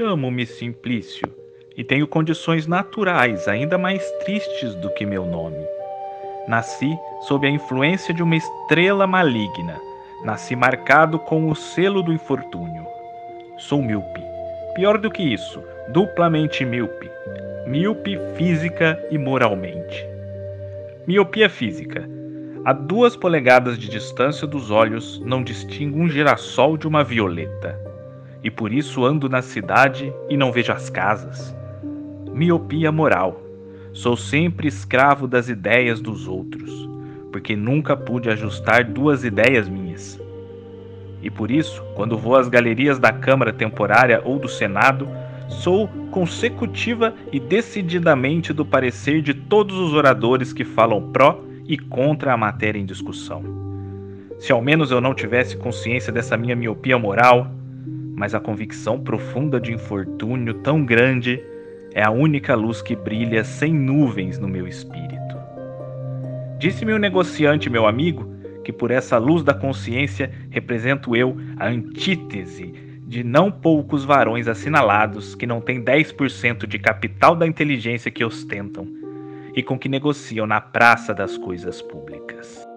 Chamo-me Simplício e tenho condições naturais ainda mais tristes do que meu nome. Nasci sob a influência de uma estrela maligna. Nasci marcado com o selo do infortúnio. Sou míope. Pior do que isso, duplamente míope. Míope física e moralmente. Miopia física. A duas polegadas de distância dos olhos não distingo um girassol de uma violeta. E por isso ando na cidade e não vejo as casas. Miopia moral. Sou sempre escravo das ideias dos outros, porque nunca pude ajustar duas ideias minhas. E por isso, quando vou às galerias da Câmara Temporária ou do Senado, sou consecutiva e decididamente do parecer de todos os oradores que falam pró e contra a matéria em discussão. Se ao menos eu não tivesse consciência dessa minha miopia moral, mas a convicção profunda de infortúnio tão grande é a única luz que brilha sem nuvens no meu espírito. Disse-me o um negociante, meu amigo, que por essa luz da consciência represento eu a antítese de não poucos varões assinalados que não têm 10% de capital da inteligência que ostentam e com que negociam na praça das coisas públicas.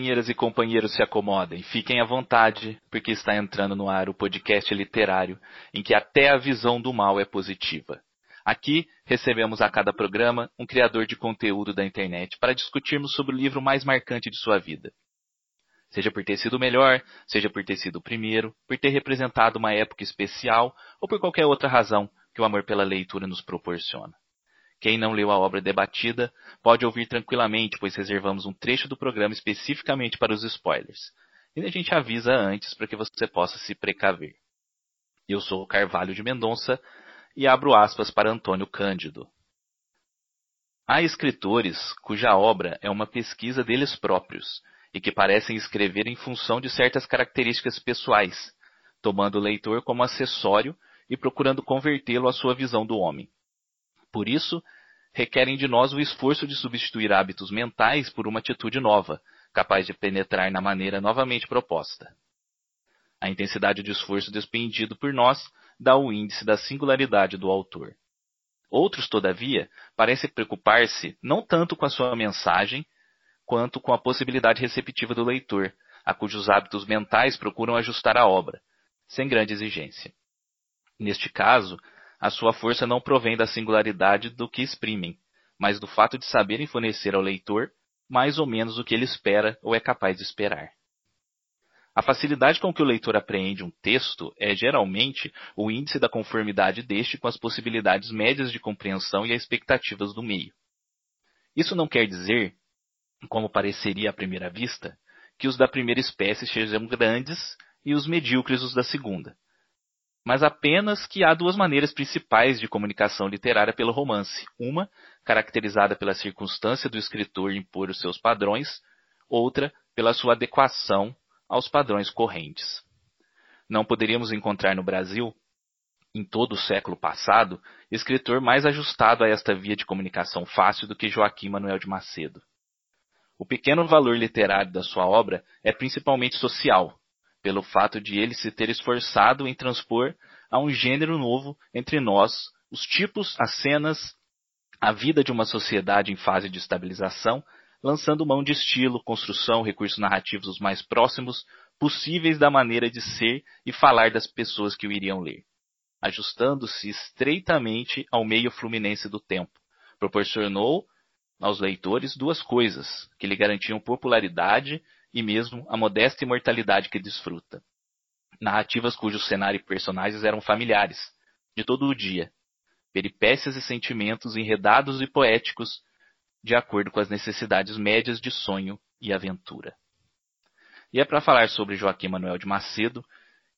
Companheiras e companheiros se acomodem, fiquem à vontade, porque está entrando no ar o podcast literário em que até a visão do mal é positiva. Aqui recebemos a cada programa um criador de conteúdo da internet para discutirmos sobre o livro mais marcante de sua vida. Seja por ter sido o melhor, seja por ter sido o primeiro, por ter representado uma época especial ou por qualquer outra razão que o amor pela leitura nos proporciona. Quem não leu a obra debatida pode ouvir tranquilamente, pois reservamos um trecho do programa especificamente para os spoilers. E a gente avisa antes para que você possa se precaver. Eu sou Carvalho de Mendonça e abro aspas para Antônio Cândido. Há escritores cuja obra é uma pesquisa deles próprios e que parecem escrever em função de certas características pessoais, tomando o leitor como acessório e procurando convertê-lo à sua visão do homem. Por isso, requerem de nós o esforço de substituir hábitos mentais por uma atitude nova, capaz de penetrar na maneira novamente proposta. A intensidade de esforço despendido por nós dá o índice da singularidade do autor. Outros, todavia, parecem preocupar-se não tanto com a sua mensagem, quanto com a possibilidade receptiva do leitor, a cujos hábitos mentais procuram ajustar a obra, sem grande exigência. Neste caso, a sua força não provém da singularidade do que exprimem, mas do fato de saberem fornecer ao leitor mais ou menos o que ele espera ou é capaz de esperar. A facilidade com que o leitor apreende um texto é geralmente o índice da conformidade deste com as possibilidades médias de compreensão e as expectativas do meio. Isso não quer dizer, como pareceria à primeira vista, que os da primeira espécie sejam grandes e os medíocres os da segunda, mas apenas que há duas maneiras principais de comunicação literária pelo romance. Uma, caracterizada pela circunstância do escritor impor os seus padrões, outra, pela sua adequação aos padrões correntes. Não poderíamos encontrar no Brasil, em todo o século passado, escritor mais ajustado a esta via de comunicação fácil do que Joaquim Manuel de Macedo. O pequeno valor literário da sua obra é principalmente social, pelo fato de ele se ter esforçado em transpor a um gênero novo entre nós os tipos, as cenas, a vida de uma sociedade em fase de estabilização, lançando mão de estilo, construção, recursos narrativos os mais próximos possíveis da maneira de ser e falar das pessoas que o iriam ler, ajustando-se estreitamente ao meio fluminense do tempo. Proporcionou aos leitores duas coisas que lhe garantiam popularidade e mesmo a modesta imortalidade que desfruta. Narrativas cujos cenário e personagens eram familiares, de todo o dia, peripécias e sentimentos enredados e poéticos, de acordo com as necessidades médias de sonho e aventura. E é para falar sobre Joaquim Manuel de Macedo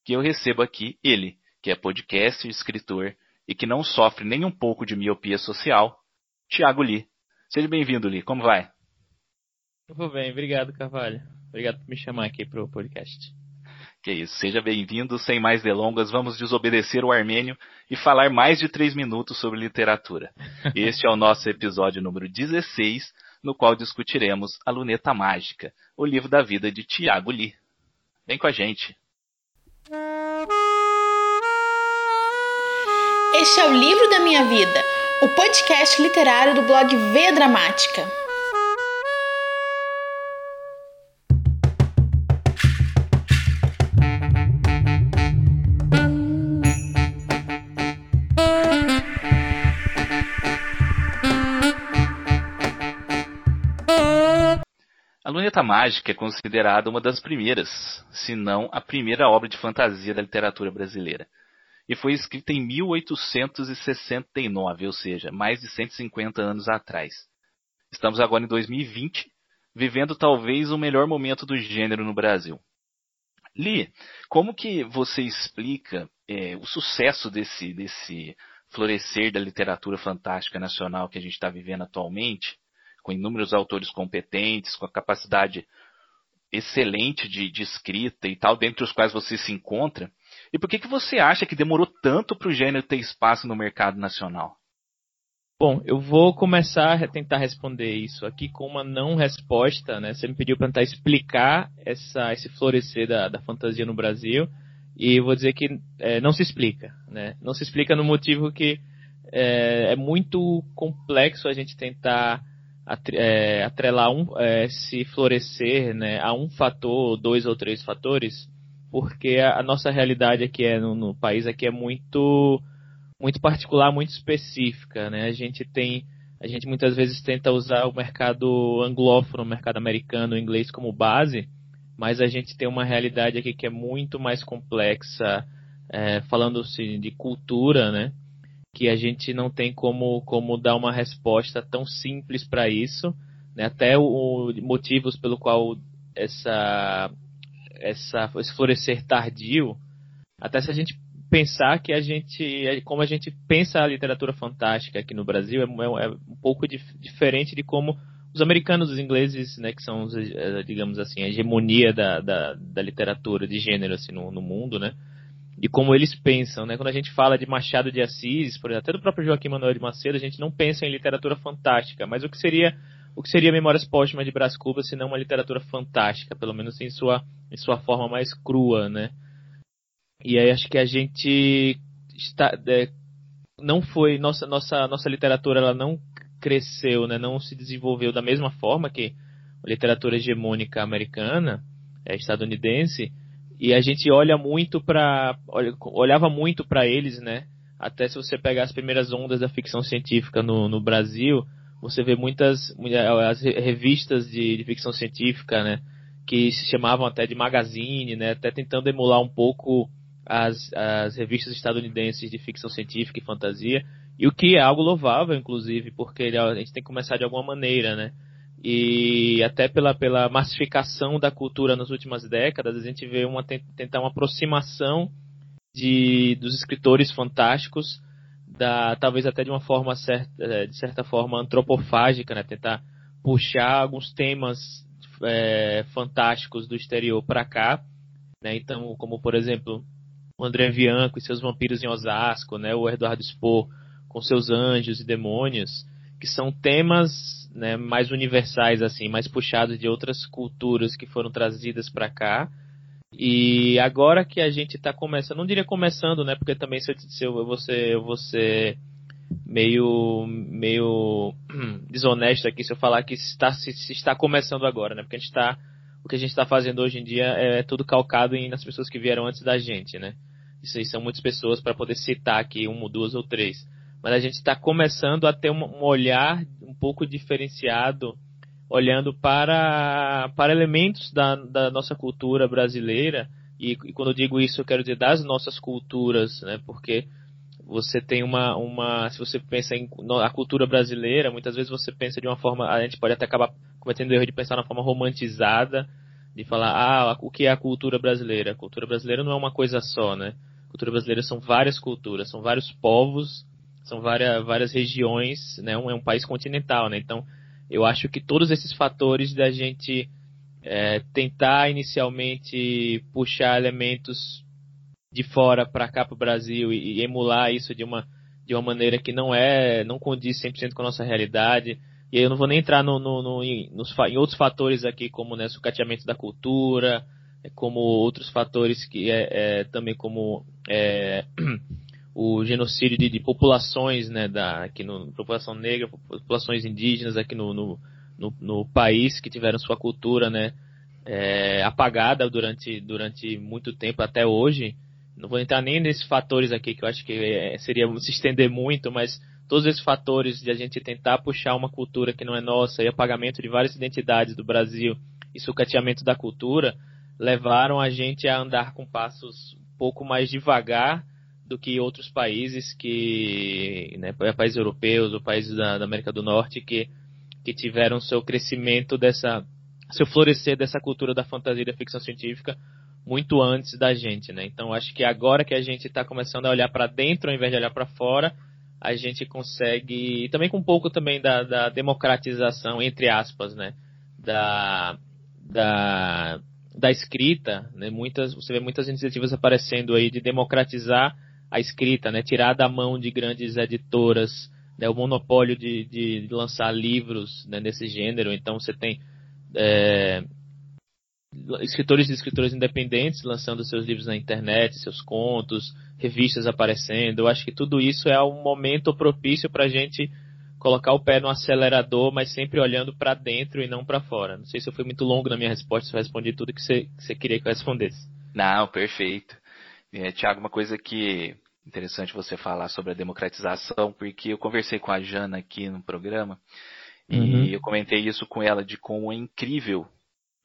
que eu recebo aqui ele, que é podcaster, escritor e que não sofre nem um pouco de miopia social, Tiago Lee. Seja bem-vindo, Lee. Como vai? Vou bem, obrigado, Carvalho. Obrigado por me chamar aqui para o podcast. Que isso, seja bem-vindo. Sem mais delongas, vamos desobedecer o armênio e falar mais de três minutos sobre literatura. Este é o nosso episódio número 16, no qual discutiremos A Luneta Mágica, o livro da vida de Tiago Lee. Vem com a gente. Este é o livro da minha vida, o podcast literário do blog V Dramática. Luneta Mágica é considerada uma das primeiras, se não a primeira obra de fantasia da literatura brasileira. E foi escrita em 1869, ou seja, mais de 150 anos atrás. Estamos agora em 2020, vivendo talvez o melhor momento do gênero no Brasil. Li, como que você explica é, o sucesso desse, desse florescer da literatura fantástica nacional que a gente está vivendo atualmente? Com inúmeros autores competentes, com a capacidade excelente de, de, escrita e tal, dentre os quais você se encontra. E por que, que você acha que demorou tanto para o gênero ter espaço no mercado nacional? Bom, eu vou começar a tentar responder isso aqui com uma não resposta, né? Você me pediu para tentar explicar essa, esse florescer da, da fantasia no Brasil e vou dizer que é, não se explica, né? Não se explica no motivo que é, é muito complexo a gente tentar atrelar um, é, se florescer né, a um fator, dois ou três fatores, porque a, a nossa realidade aqui é no, no, país aqui é muito muito particular, muito específica, né? A gente tem a gente muitas vezes tenta usar o mercado anglófono, o mercado americano, o inglês como base, mas a gente tem uma realidade aqui que é muito mais complexa, é, falando-se de cultura, né? Que a gente não tem como, como dar uma resposta tão simples para isso, né? até o, o, motivos pelo qual essa, essa esse florescer tardio, até se a gente pensar que a gente, como a gente pensa a literatura fantástica aqui no Brasil, é, é, é um pouco dif, diferente de como os americanos, os ingleses, né, que são, eh, digamos assim, a hegemonia da, da, da literatura de gênero assim, no, no mundo, né, e como eles pensam, né? Quando a gente fala de Machado de Assis, por exemplo, até do próprio Joaquim Manuel de Macedo, a gente não pensa em literatura fantástica, mas o que seria o que seria Memórias Póstumas de Brás Cubas se não uma literatura fantástica, pelo menos em sua em sua forma mais crua, né? E aí acho que a gente está é, não foi nossa nossa nossa literatura ela não cresceu, né? Não se desenvolveu da mesma forma que a literatura hegemônica americana, é, estadunidense e a gente olha muito para olhava muito para eles, né? Até se você pegar as primeiras ondas da ficção científica no, no Brasil, você vê muitas as revistas de, de, ficção científica, né? Que se chamavam até de magazine, né? Até tentando emular um pouco as, as revistas estadunidenses de ficção científica e fantasia. E o que é algo louvável, inclusive, porque a gente tem que começar de alguma maneira, né? E até pela, pela massificação da cultura nas últimas décadas, a gente vê uma tentar uma aproximação de, dos escritores fantásticos, da, talvez até de uma forma certa, é, de certa forma antropofágica, né? tentar puxar alguns temas é, fantásticos do exterior para cá, né? então como por exemplo o André Bianco e seus vampiros em Osasco, né? o Eduardo Spohr com seus anjos e demônios, que são temas né, mais universais assim, mais puxados de outras culturas que foram trazidas para cá. E agora que a gente está começando, não diria começando, né, porque também se eu, se eu, vou ser meio meio desonesto aqui se eu falar que está se, se está começando agora, né? Porque a gente está o que a gente está fazendo hoje em dia é tudo calcado em, nas pessoas que vieram antes da gente, né? Isso aí são muitas pessoas para poder citar aqui uma, duas ou três mas a gente está começando a ter um, olhar um pouco diferenciado, olhando para, para elementos da, da nossa cultura brasileira, e, e, quando eu digo isso eu quero dizer das nossas culturas, né, porque você tem uma, uma se você pensa em a cultura brasileira, muitas vezes você pensa de uma forma, a gente pode até acabar cometendo o erro de pensar uma forma romantizada, de falar, ah, o que é a cultura brasileira? A cultura brasileira não é uma coisa só, né? A cultura brasileira são várias culturas, são vários povos são várias, várias regiões, né? Um, é um país continental, né? Então, eu acho que todos esses fatores da gente é, tentar inicialmente puxar elementos de fora para cá para o Brasil e, e, emular isso de uma de uma maneira que não é não condiz 100% com a nossa realidade e aí eu não vou nem entrar no, no, no em, nos, em outros fatores aqui como né, sucateamento da cultura como outros fatores que é, é também como é, o genocídio de, de, populações né da aqui no população negra populações indígenas aqui no, no, no, no país que tiveram sua cultura né é, apagada durante durante muito tempo até hoje. Não vou entrar nem nesses fatores aqui que eu acho que é, seria se estender muito, mas todos esses fatores de a gente tentar puxar uma cultura que não é nossa e apagamento de várias identidades do Brasil e sucateamento da cultura levaram a gente a andar com passos um pouco mais devagar do que outros países que, né, países europeus ou países da, da América do Norte que, que tiveram seu crescimento dessa, seu florescer dessa cultura da fantasia e da ficção científica muito antes da gente, né? Então acho que agora que a gente está começando a olhar para dentro ao invés de olhar para fora, a gente consegue, e também com um pouco também da, da democratização, entre aspas, né? Da, da, da escrita, né? Muitas, você vê muitas iniciativas aparecendo aí de democratizar a escrita, né? Tirar da mão de grandes editoras né? o monopólio de, de lançar livros né? nesse gênero. Então você tem é, escritores e escritores independentes lançando seus livros na internet, seus contos, revistas aparecendo. Eu acho que tudo isso é um momento propício para a gente colocar o pé no acelerador, mas sempre olhando para dentro e não para fora. Não sei se eu fui muito longo na minha resposta, se eu respondi tudo que você, que você queria que eu respondesse. Não, perfeito. É, Tiago, uma coisa que interessante você falar sobre a democratização, porque eu conversei com a Jana aqui no programa uhum. e eu comentei isso com ela de como é incrível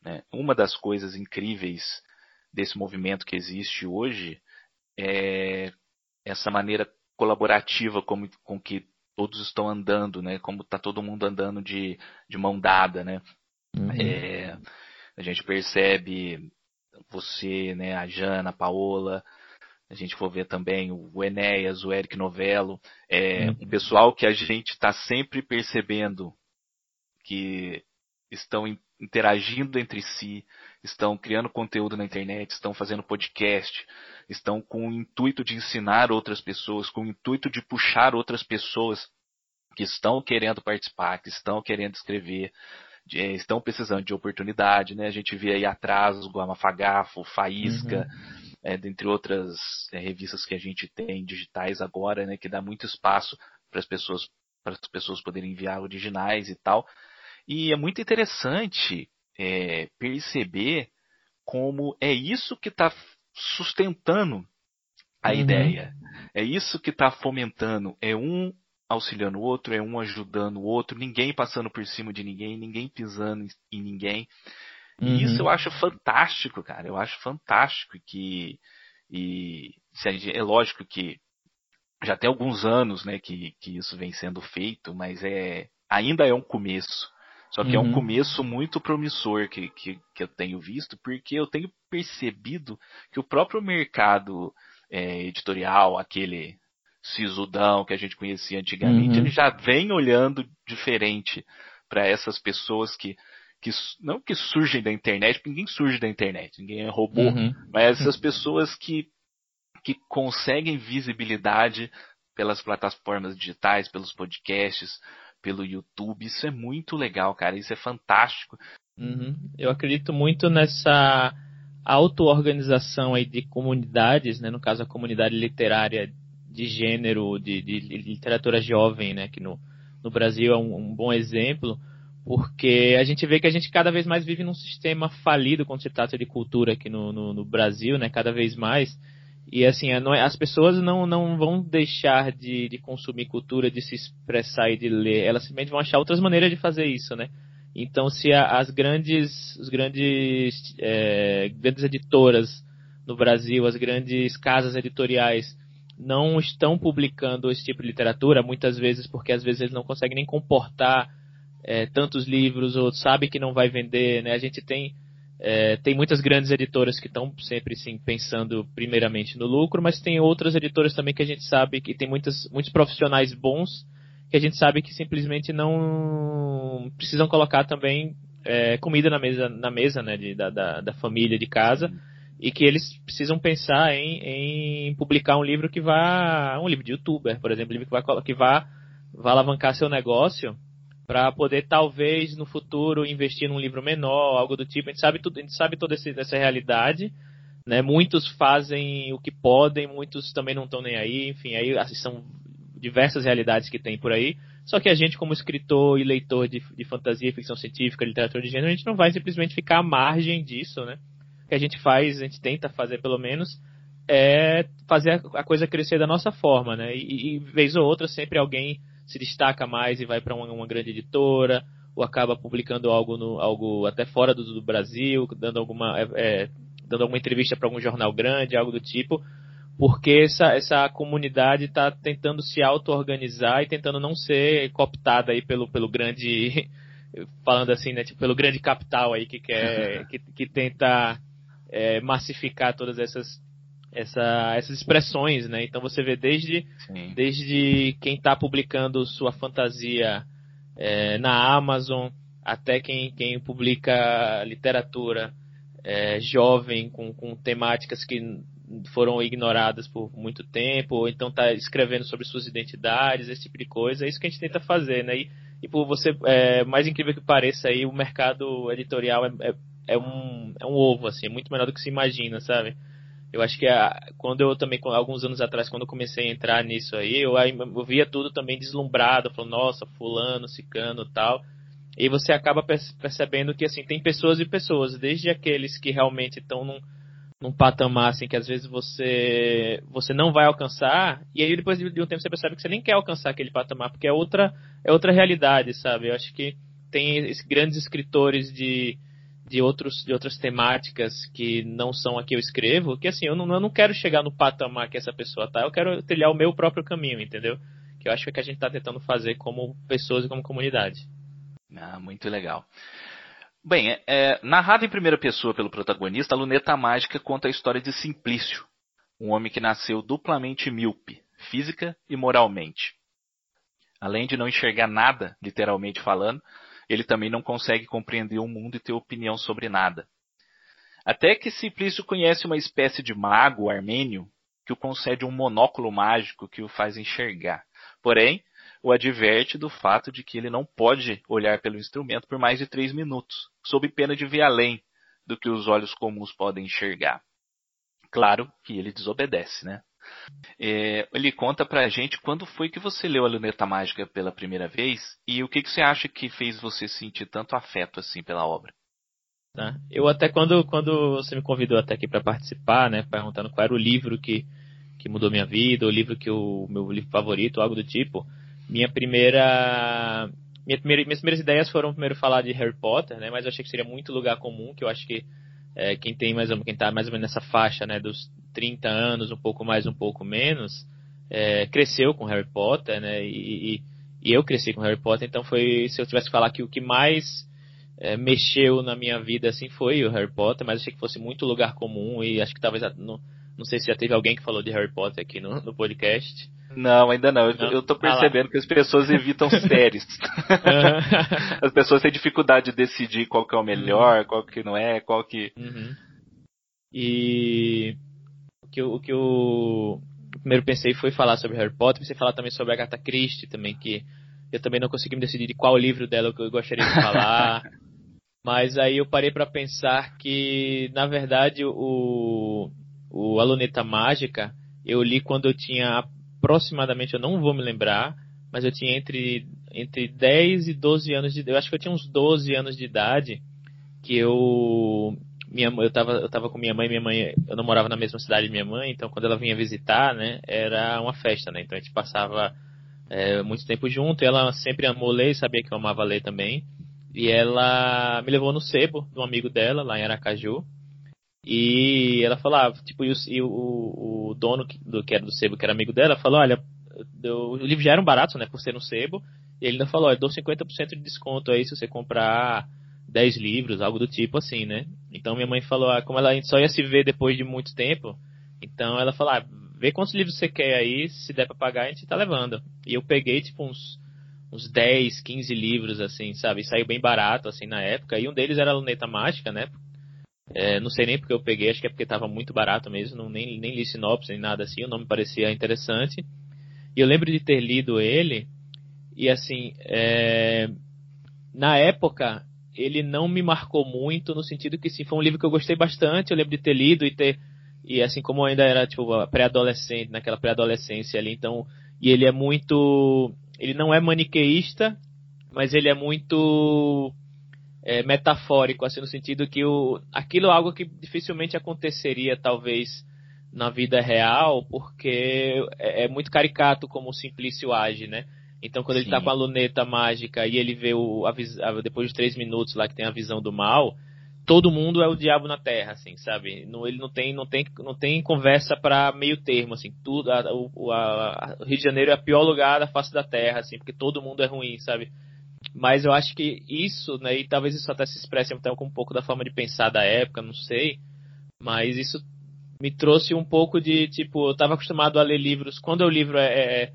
né? Uma das coisas incríveis desse movimento que existe hoje é essa maneira colaborativa como, com que todos estão andando, né? Como está todo mundo andando de, de mão dada, né? Uhum. É, a gente percebe você, né, a Jana, a Paola, a gente for ver também o Enéas, o Eric Novello, é, uhum. um pessoal que a gente está sempre percebendo que estão interagindo entre si, estão criando conteúdo na internet, estão fazendo podcast, estão com o intuito de ensinar outras pessoas, com o intuito de puxar outras pessoas que estão querendo participar, que estão querendo escrever, de, estão precisando de oportunidade, né? A gente vê aí atrás o Guamafagafo, Faísca, uhum. É, dentre outras é, revistas que a gente tem digitais agora, né? Que dá muito espaço para as pessoas para as pessoas poderem enviar originais e tal. E é muito interessante é, perceber como é isso que está sustentando a uhum. ideia. É isso que está fomentando. É um auxiliando o outro, é um ajudando o outro, ninguém passando por cima de ninguém, ninguém pisando em ninguém. Uhum. E isso eu acho fantástico, cara. Eu acho fantástico que. E é lógico que já tem alguns anos né, que, que isso vem sendo feito, mas é ainda é um começo. Só que uhum. é um uhum. começo muito promissor que, que, que, eu tenho visto, porque eu tenho percebido que o próprio mercado é, editorial, aquele sisudão que a gente conhecia antigamente, uhum. ele já vem olhando diferente para essas pessoas que, que não que surgem da internet, porque ninguém surge da internet, ninguém é robô, uhum. mas essas pessoas que, que conseguem visibilidade pelas plataformas digitais, pelos podcasts, pelo YouTube. Isso é muito legal, cara. Isso é fantástico. Uhum. Eu acredito muito nessa auto-organização aí de comunidades, né? No caso, a comunidade literária de gênero, de, de literatura jovem, né? Que no, no Brasil é um, um bom exemplo porque a gente vê que a gente cada vez mais vive num sistema falido quando se trata de cultura aqui no, no, no Brasil, né? Cada vez mais. E assim, é, as pessoas não, não vão deixar de, de consumir cultura, de se expressar e de ler. Elas simplesmente vão achar outras maneiras de fazer isso, né? Então, se a, as grandes, os grandes, é, grandes editoras no Brasil, as grandes casas editoriais não estão publicando esse tipo de literatura, muitas vezes porque às vezes eles não conseguem nem comportar é, tantos livros ou sabe que não vai vender, né? A gente tem É, tem muitas grandes editoras que estão sempre sim, pensando primeiramente no lucro, mas tem outras editoras também que a gente sabe que tem muitas, muitos profissionais bons que a gente sabe que simplesmente não precisam colocar também é, comida na mesa, na mesa né, de, da, da, da, família, de casa, e que eles precisam pensar em, em publicar um livro que vá, um livro de youtuber, por exemplo, um livro que vá, que vá, vá alavancar seu negócio para poder talvez no futuro investir num livro menor, algo do tipo. A gente sabe tudo, a gente sabe toda essa realidade, né? Muitos fazem o que podem, muitos também não estão nem aí. Enfim, aí assim, são diversas realidades que tem por aí. Só que a gente, como escritor e leitor de, de fantasia, ficção científica, literatura de gênero, a gente não vai simplesmente ficar à margem disso, né? O que a gente faz, a gente tenta fazer pelo menos, é fazer a coisa crescer da nossa forma, né? E, e vez ou outra sempre alguém se destaca mais e vai para uma, uma, grande editora, ou acaba publicando algo, no, algo até fora do, do Brasil, dando alguma, é, é dando alguma entrevista para algum jornal grande, algo do tipo, porque essa, essa comunidade está tentando se auto-organizar e tentando não ser cooptada aí pelo, pelo grande, falando assim, né, tipo, pelo grande capital aí que quer, que, que tenta é, massificar todas essas essa, essas expressões, né? Então você vê desde, desde quem está publicando sua fantasia é, na Amazon até quem, quem publica literatura é, jovem com, com temáticas que foram ignoradas por muito tempo, ou então está escrevendo sobre suas identidades, esse tipo de coisa. É isso que a gente tenta fazer, né? E, e por você, é, mais incrível que pareça, aí o mercado editorial é, é, é, um, é um ovo, assim, é muito menor do que se imagina, sabe? Eu acho que a, quando eu também, alguns anos atrás, quando eu comecei a entrar nisso aí, eu, eu via tudo também deslumbrado, falando, nossa, fulano, cicano tal. E você acaba percebendo que, assim, tem pessoas e pessoas, desde aqueles que realmente estão num, num patamar, assim, que às vezes você, você não vai alcançar, e aí depois de um tempo você percebe que você nem quer alcançar aquele patamar, porque é outra, é outra realidade, sabe? Eu acho que tem grandes escritores de, de, outros, de outras temáticas que não são a que eu escrevo, que assim, eu não, eu não quero chegar no patamar que essa pessoa tá, eu quero trilhar o meu próprio caminho, entendeu? Que eu acho que a gente está tentando fazer como pessoas e como comunidade. Ah, muito legal. Bem, é, é, narrada em primeira pessoa pelo protagonista, a Luneta Mágica conta a história de Simplício, um homem que nasceu duplamente míope, física e moralmente. Além de não enxergar nada, literalmente falando, ele também não consegue compreender o mundo e ter opinião sobre nada. Até que Simplício conhece uma espécie de mago armênio que o concede um monóculo mágico que o faz enxergar. Porém, o adverte do fato de que ele não pode olhar pelo instrumento por mais de três minutos, sob pena de ver além do que os olhos comuns podem enxergar. Claro que ele desobedece, né? É, ele conta pra gente quando foi que você leu a Luneta Mágica pela primeira vez e o que, que você acha que fez você sentir tanto afeto assim pela obra. Tá. Eu até quando, quando você me convidou até aqui para participar, né, perguntando qual era o livro que, que mudou minha vida, o livro que o meu livro favorito, algo do tipo, minha primeira, minha primeira minhas primeiras ideias foram primeiro falar de Harry Potter, né, mas eu achei que seria muito lugar comum, que eu acho que é, quem tem mais quem está mais ou menos nessa faixa, né, dos 30 anos, um pouco mais, um pouco menos, é, cresceu com Harry Potter, né? E, e, eu cresci com Harry Potter, então foi, se eu tivesse que falar que o que mais é, mexeu na minha vida, assim, foi o Harry Potter, mas achei que fosse muito lugar comum e acho que talvez, não, não sei se já teve alguém que falou de Harry Potter aqui no, no podcast. Não, ainda não. não. Eu tô ah percebendo ah que as pessoas evitam séries. as pessoas têm dificuldade de decidir qual que é o melhor, uhum. qual que não é, qual que. Uhum. E que, o que eu primeiro pensei foi falar sobre Harry Potter, pensei falar também sobre Agatha Christie também, que eu também não consegui me decidir de qual livro dela que eu gostaria de falar. Mas aí eu parei para pensar que, na verdade, o, o A Luneta Mágica eu li quando eu tinha aproximadamente, eu não vou me lembrar, mas eu tinha entre, entre 10 e 12 anos de Eu acho que eu tinha uns 12 anos de idade que eu minha eu tava eu tava com minha mãe minha mãe eu não morava na mesma cidade de minha mãe então quando ela vinha visitar né era uma festa né então a gente passava é, muito tempo junto ela sempre amou ler sabia que eu amava ler também e ela me levou no sebo de um amigo dela lá em Aracaju e ela falava tipo e o, e o, o dono do que era do sebo que era amigo dela falou olha o livro já era um barato né por ser no sebo e ele ainda falou olha dou 50% de desconto aí se você comprar 10 livros, algo do tipo assim, né? Então minha mãe falou, ah, como ela só ia se ver depois de muito tempo, então ela falou, ah, vê quantos livros você quer aí, se der para pagar a gente tá levando. E eu peguei tipo uns uns 10, 15 livros assim, sabe? E saiu bem barato assim na época. E um deles era a Luneta Mágica, né? É, não sei nem porque eu peguei, acho que é porque estava muito barato mesmo, não, nem, nem li sinopse nem nada assim, o nome parecia interessante. E eu lembro de ter lido ele, e assim, é, na época, ele não me marcou muito, no sentido que sim, foi um livro que eu gostei bastante, eu lembro de ter lido e ter. E assim como eu ainda era tipo pré-adolescente, naquela pré-adolescência ali, então. E ele é muito. Ele não é maniqueísta, mas ele é muito é, metafórico, assim, no sentido que o, aquilo é algo que dificilmente aconteceria, talvez, na vida real, porque é, é muito caricato como o Simplício age, né? Então, quando Sim. ele tá com a luneta mágica e ele vê o, a, a, depois de três minutos lá que tem a visão do mal, todo mundo é o diabo na Terra, assim, sabe? Não, ele não tem, não tem, não tem conversa para meio termo, assim. Tudo, a, o, a, o Rio de Janeiro é o pior lugar da face da Terra, assim, porque todo mundo é ruim, sabe? Mas eu acho que isso, né, e talvez isso até se expresse até com um pouco da forma de pensar da época, não sei. Mas isso me trouxe um pouco de, tipo, eu estava acostumado a ler livros. Quando o livro é, é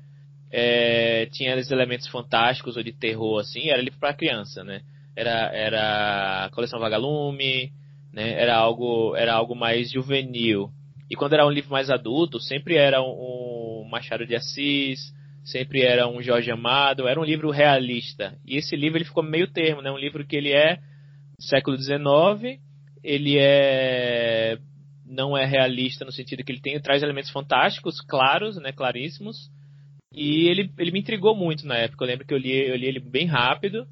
é, tinha esses elementos fantásticos ou de terror, assim, era livro para criança, né? Era, era coleção Vagalume, né? Era algo, era algo mais juvenil. E quando era um livro mais adulto, sempre era um, Machado de Assis, sempre era um Jorge Amado, era um livro realista. E esse livro ele ficou meio termo, né? Um livro que ele é século XIX, ele é não é realista no sentido que ele tem traz elementos fantásticos, claros, né, claríssimos, e ele, ele me intrigou muito na época. Eu lembro que eu li, eu li ele bem rápido.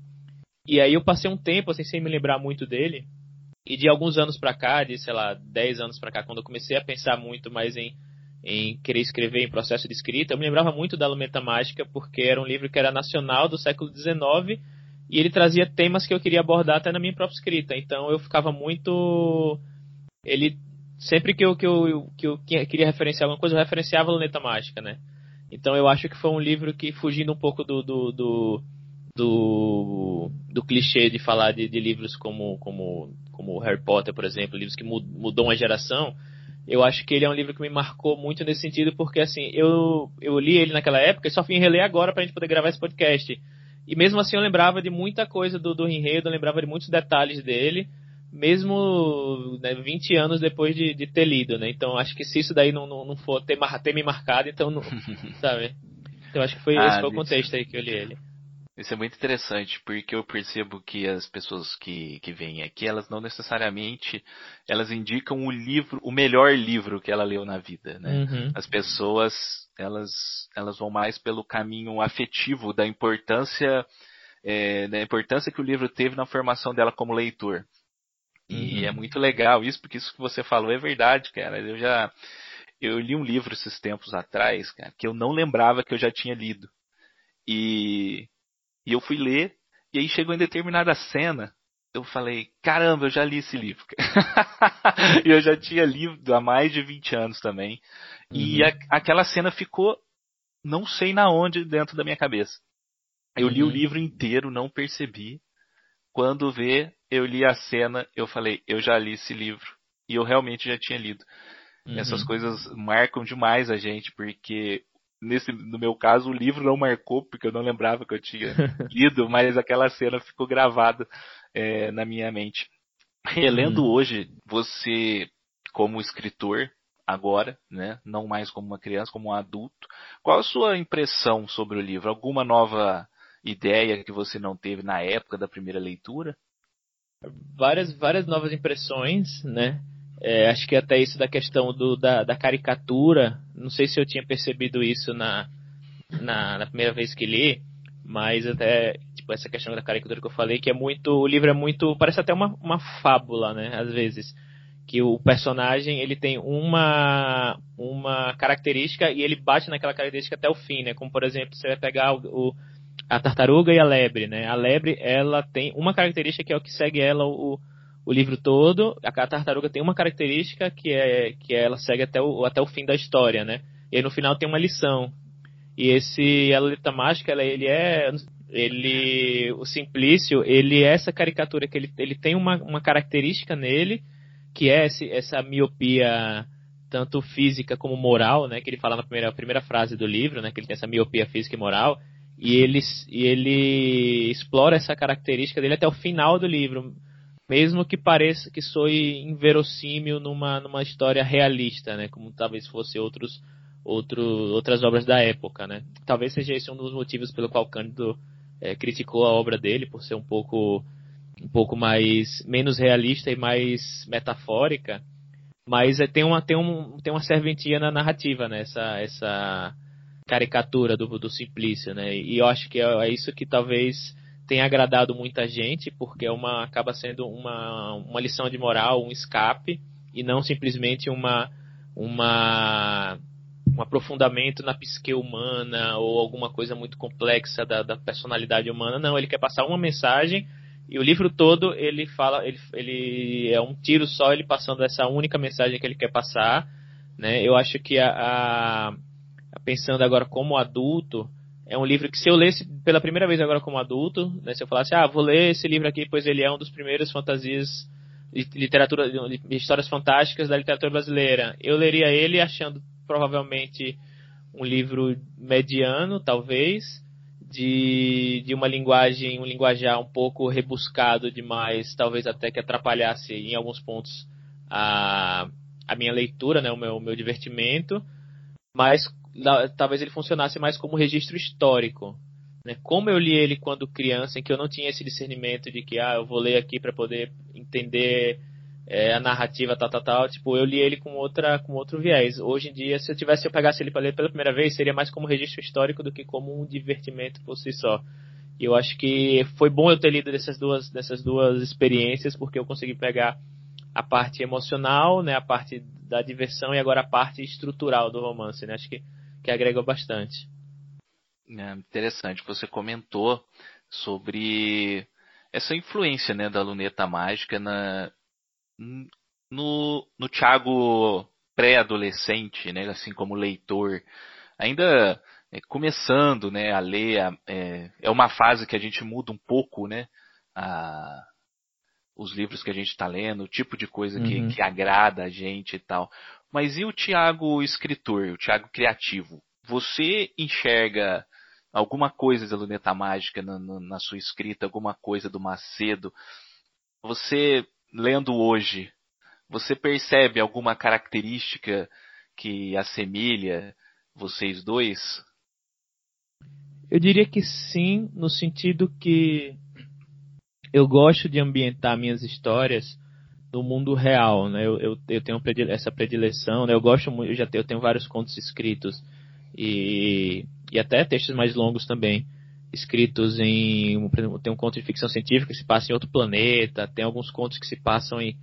E aí eu passei um tempo, assim, sem me lembrar muito dele. E de alguns anos pra cá, de, sei lá, 10 anos pra cá, quando eu comecei a pensar muito mais em, em querer escrever, em processo de escrita, eu me lembrava muito da Lumeta Mágica, porque era um livro que era nacional do século XIX e ele trazia temas que eu queria abordar até na minha própria escrita. Então eu ficava muito. Ele. Sempre que eu, que eu, que eu queria referenciar alguma coisa, eu referenciava a Luneta Mágica, né? Então eu acho que foi um livro que, fugindo um pouco do, do, do, do, do clichê de falar de, de, livros como, como, como Harry Potter, por exemplo, livros que mudou uma geração, eu acho que ele é um livro que me marcou muito nesse sentido, porque assim, eu, eu li ele naquela época e só fui reler agora pra gente poder gravar esse podcast. E mesmo assim eu lembrava de muita coisa do, do enredo, eu lembrava de muitos detalhes dele mesmo né, 20 anos depois de, de, ter lido, né? Então acho que se isso daí não, não, não for ter, ter me marcado, então não, sabe? Então acho que foi ah, esse foi o contexto aí que eu li ele. Isso é muito interessante, porque eu percebo que as pessoas que, que vêm aqui, elas não necessariamente, elas indicam o livro, o melhor livro que ela leu na vida, né? Uhum. As pessoas, elas, elas vão mais pelo caminho afetivo da importância, é, da importância que o livro teve na formação dela como leitor. E uhum. é muito legal isso, porque isso que você falou é verdade, cara. Eu já eu li um livro esses tempos atrás, cara, que eu não lembrava que eu já tinha lido. E, e eu fui ler, e aí chegou em determinada cena, eu falei, caramba, eu já li esse livro. eu já tinha lido há mais de 20 anos também. Uhum. E a, aquela cena ficou, não sei na onde, dentro da minha cabeça. Eu uhum. li o uhum. livro inteiro, não percebi. Quando vê, eu li a cena, eu falei, eu já li esse livro. E eu realmente já tinha lido. Uhum. Essas coisas marcam demais a gente, porque nesse, no meu caso, o livro não marcou, porque eu não lembrava que eu tinha lido, mas aquela cena ficou gravada é, na minha mente. Relendo uhum. hoje, você, como escritor, agora, né, não mais como uma criança, como um adulto, qual a sua impressão sobre o livro? Alguma nova ideia que você não teve na época da primeira leitura? Várias, várias novas impressões, né? É, acho que até isso da questão do, da, da, caricatura, não sei se eu tinha percebido isso na, na, na, primeira vez que li, mas até tipo, essa questão da caricatura que eu falei, que é muito. O livro é muito. parece até uma, uma fábula, né? Às vezes. Que o personagem ele tem uma, uma característica e ele bate naquela característica até o fim, né? Como por exemplo, você vai pegar o, o a tartaruga e a lebre, né? A lebre, ela tem uma característica que é o que segue ela o, o livro todo. A tartaruga tem uma característica que é que ela segue até o, até o fim da história, né? E aí no final tem uma lição. E esse a letra mágica, ela, ele é ele, o Simplício, ele é essa caricatura que ele, ele tem uma, uma característica nele que é esse, essa miopia tanto física como moral, né? Que ele fala na primeira, primeira frase do livro, né? Que ele tem essa miopia física e moral. E ele, e ele explora essa característica dele até o final do livro, mesmo que pareça que soe inverossímil numa, numa história realista, né? Como talvez fosse outros, outro, outras obras da época, né? Talvez seja esse um dos motivos pelo qual Cândido é, criticou a obra dele por ser um pouco um pouco mais menos realista e mais metafórica, mas é, tem uma tem um tem uma serventia na narrativa, né? Essa, essa caricatura do, do Simplício, né? E eu acho que é, é isso que talvez tenha agradado muita gente, porque é uma acaba sendo uma, uma lição de moral, um escape e não simplesmente uma uma um aprofundamento na psique humana ou alguma coisa muito complexa da, da personalidade humana. Não, ele quer passar uma mensagem e o livro todo ele fala, ele, ele é um tiro só, ele passando essa única mensagem que ele quer passar. Né? Eu acho que a, a, pensando agora como adulto, é um livro que se eu lesse pela primeira vez agora como adulto, né, se eu falasse, ah, vou ler esse livro aqui, pois ele é um dos primeiros fantasias literatura, histórias fantásticas da literatura brasileira, eu leria ele achando provavelmente um livro mediano, talvez, de, de uma linguagem, um linguajar um pouco rebuscado demais, talvez até que atrapalhasse em alguns pontos a, a minha leitura, né, o meu, o meu divertimento, mas talvez ele funcionasse mais como registro histórico. Né? Como eu li ele quando criança, em que eu não tinha esse discernimento de que ah, eu vou ler aqui para poder entender é, a narrativa tal, tal, tal. Tipo, eu li ele com outra, com outro viés. Hoje em dia, se eu tivesse eu pegasse ele para ler pela primeira vez, seria mais como registro histórico do que como um divertimento por si só. E eu acho que foi bom eu ter lido dessas duas, dessas duas experiências, porque eu consegui pegar a parte emocional, né, a parte da diversão e agora a parte estrutural do romance, né? Acho que, que agregou bastante. É interessante, você comentou sobre essa influência né, da luneta mágica na, no, no Thiago pré-adolescente, né, assim como leitor, ainda é, começando né, a ler, é, é uma fase que a gente muda um pouco né, a, os livros que a gente está lendo, o tipo de coisa que, uhum. que agrada a gente e tal. Mas e o Tiago escritor, o Tiago criativo? Você enxerga alguma coisa da luneta mágica na, na, na, sua escrita, alguma coisa do Macedo? Você lendo hoje, você percebe alguma característica que assemelha vocês dois? Eu diria que sim, no sentido que eu gosto de ambientar minhas histórias no mundo real, né? Eu, eu, eu tenho essa predileção, né? Eu gosto muito, eu já tenho, eu tenho vários contos escritos e, e até textos mais longos também escritos em. Tem um conto de ficção científica que se passa em outro planeta, tem alguns contos que se passam em,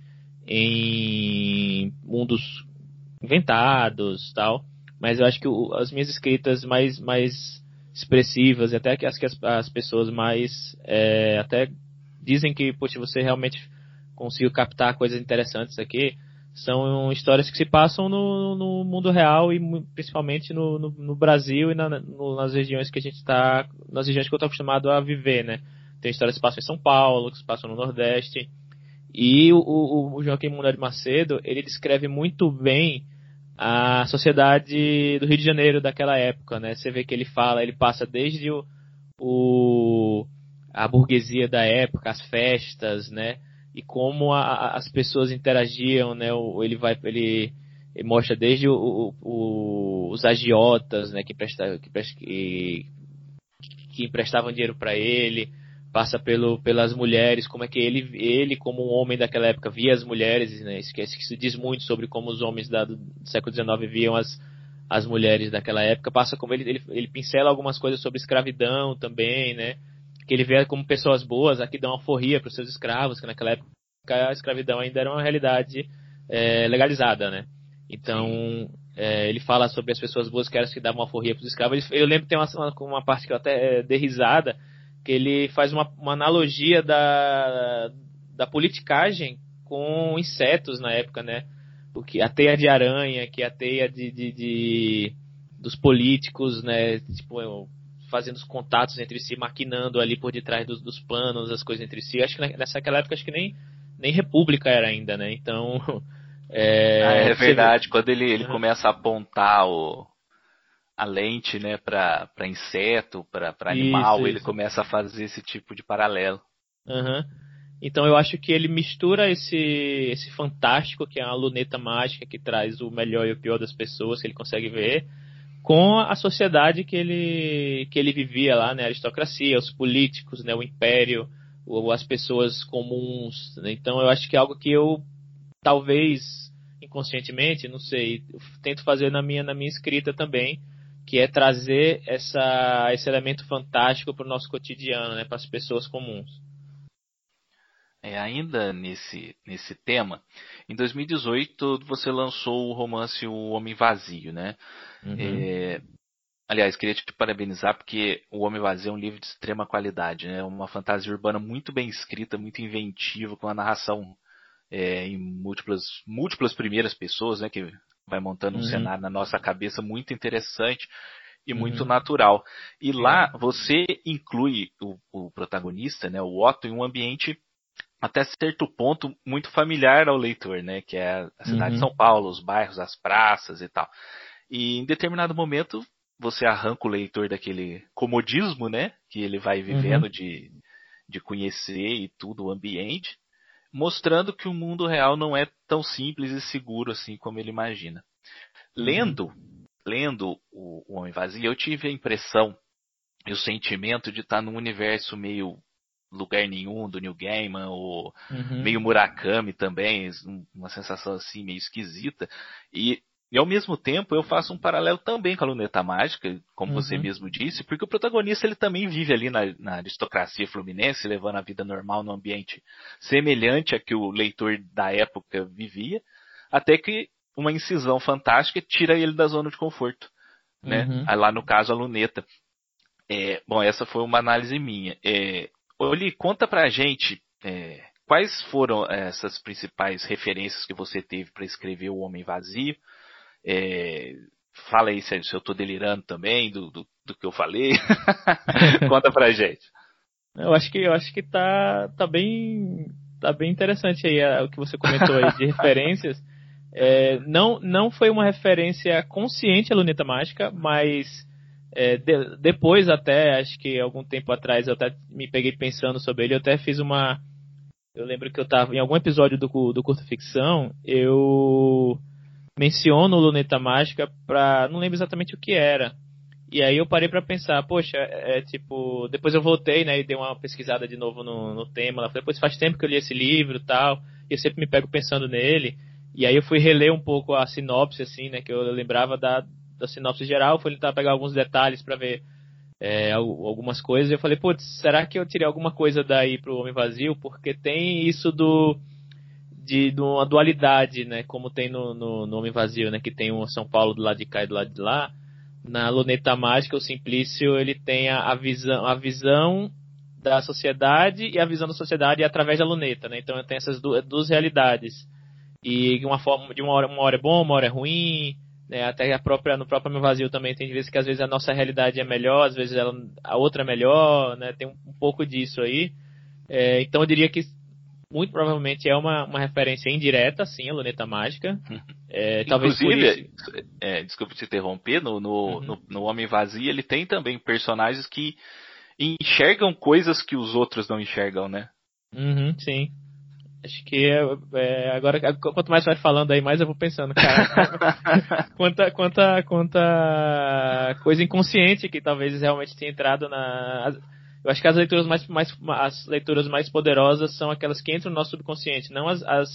em mundos inventados tal. Mas eu acho que o, as minhas escritas mais, mais expressivas, e até que as que as, as pessoas mais. É, até dizem que, poxa, você realmente conseguiu captar coisas interessantes aqui são histórias que se passam no, no mundo real e principalmente no, no, no Brasil e na, nas regiões que a gente está, nas regiões que eu estou acostumado a viver, né? Tem histórias que se passam em São Paulo, que se passam no Nordeste. E o, o, o Joaquim Mundo de Macedo, ele descreve muito bem a sociedade do Rio de Janeiro daquela época, né? Você vê que ele fala, ele passa desde o, o a burguesia da época, as festas, né? E como a, as pessoas interagiam, né? Ele vai, ele, ele mostra desde o, o, os agiotas, né? Que, presta, que, que, que emprestavam dinheiro para ele, passa pelo, pelas mulheres, como é que ele, ele como um homem daquela época via as mulheres, né? Isso, isso diz muito sobre como os homens da, do século XIX viam as, as mulheres daquela época. Passa como ele, ele, ele pincela algumas coisas sobre escravidão também, né? Que ele vê como pessoas boas, aqui dão alforria para os seus escravos, que naquela época a escravidão ainda era uma realidade é, legalizada, né? Então, é, ele fala sobre as pessoas boas que eram as que davam alforria para os escravos. Eu lembro que tem uma, uma parte que eu até é, dei risada, que ele faz uma, uma analogia da, da politicagem com insetos na época, né? Porque a teia de aranha, que é a teia de, de, de dos políticos, né? Tipo, fazendo os contatos entre si, maquinando ali por detrás dos, dos panos, as coisas entre si. Acho que nessa época acho que nem, nem República era ainda, né? Então. É, ah, é verdade, vê... quando ele, ele uhum. começa a apontar o, a lente né, para inseto, para animal, isso, ele isso. começa a fazer esse tipo de paralelo. Uhum. Então eu acho que ele mistura esse, esse fantástico, que é a luneta mágica que traz o melhor e o pior das pessoas que ele consegue ver, com a sociedade que ele, que ele vivia lá, né? A aristocracia, os políticos, né? o império, as pessoas comuns. Né? Então eu acho que é algo que eu talvez inconscientemente, não sei, tento fazer na minha, na minha escrita também, que é trazer essa, esse elemento fantástico para o nosso cotidiano, né? para as pessoas comuns. É, ainda nesse, nesse tema, em 2018 você lançou o romance O Homem Vazio, né? Uhum. É, aliás, queria te parabenizar porque O Homem Vazio é um livro de extrema qualidade, né? Uma fantasia urbana muito bem escrita, muito inventiva, com a narração é, em múltiplas, múltiplas primeiras pessoas, né? Que vai montando um uhum. cenário na nossa cabeça muito interessante e muito uhum. natural. E lá você inclui o, o protagonista, né? O Otto, em um ambiente até certo ponto muito familiar ao leitor, né? Que é a cidade uhum. de São Paulo, os bairros, as praças e tal. E em determinado momento você arranca o leitor daquele comodismo, né? Que ele vai vivendo uhum. de, de conhecer e tudo o ambiente, mostrando que o mundo real não é tão simples e seguro assim como ele imagina. Uhum. Lendo, lendo o, o Homem Vazio, eu tive a impressão e o sentimento de estar num universo meio lugar nenhum do New Gaiman, ou uhum. meio Murakami também, uma sensação assim meio esquisita. E, e ao mesmo tempo eu faço um paralelo também com a Luneta Mágica, como uhum. você mesmo disse, porque o protagonista ele também vive ali na, na, aristocracia fluminense, levando a vida normal num ambiente semelhante a que o leitor da época vivia, até que uma incisão fantástica tira ele da zona de conforto. Né? Uhum. Lá no caso a luneta. É, bom, essa foi uma análise minha. É, Oli, conta pra gente é, quais foram essas principais referências que você teve para escrever O Homem Vazio. É, fala aí se, eu estou delirando também do, do, do, que eu falei. conta pra gente. Eu acho que eu acho que tá, tá bem tá bem interessante aí é, o que você comentou aí de referências. É, não, não foi uma referência consciente à luneta mágica, mas é, de, depois até, acho que algum tempo atrás, eu até me peguei pensando sobre ele, eu até fiz uma... Eu lembro que eu estava em algum episódio do, do Curto Ficção, eu menciono o Luneta Mágica pra... não lembro exatamente o que era. E aí eu parei para pensar, poxa, é, é, tipo, depois eu voltei, né, e dei uma pesquisada de novo no, no tema, lá, depois faz tempo que eu li esse livro tal, e eu sempre me pego pensando nele, e aí eu fui reler um pouco a sinopse, assim, né, que eu lembrava da, da sinopse geral, fui tentar pegar alguns detalhes para ver é, algumas coisas. E eu falei, putz, será que eu tirei alguma coisa daí pro Homem Vazio? Porque tem isso do de, de uma dualidade, né? Como tem no, no, no, Homem Vazio, né? Que tem um São Paulo do lado de cá e do lado de lá. Na Luneta Mágica, o Simplício, ele tem a, a visão, a visão da sociedade e a visão da sociedade através da luneta, né? Então tem essas duas, duas realidades. E uma forma, de uma hora, uma hora é bom, uma hora é ruim, né, até a própria, no próprio meu vazio também tem vezes que às vezes a nossa realidade é melhor, às vezes ela, a outra é melhor, né, tem um, um pouco disso aí. É, então eu diria que muito provavelmente é uma, uma referência indireta, sim, a Luneta Mágica. É, talvez Inclusive, é, desculpa te interromper, no, no, uhum. no, no, Homem Vazio ele tem também personagens que enxergam coisas que os outros não enxergam, né? Uhum, sim. Acho que é, é, agora, quanto mais vai falando aí, mais eu vou pensando, cara. quanta, quanta, quanta coisa inconsciente que talvez realmente tenha entrado na. Eu acho que as leituras mais, mais, as leituras mais poderosas são aquelas que entram no nosso subconsciente, não as, as,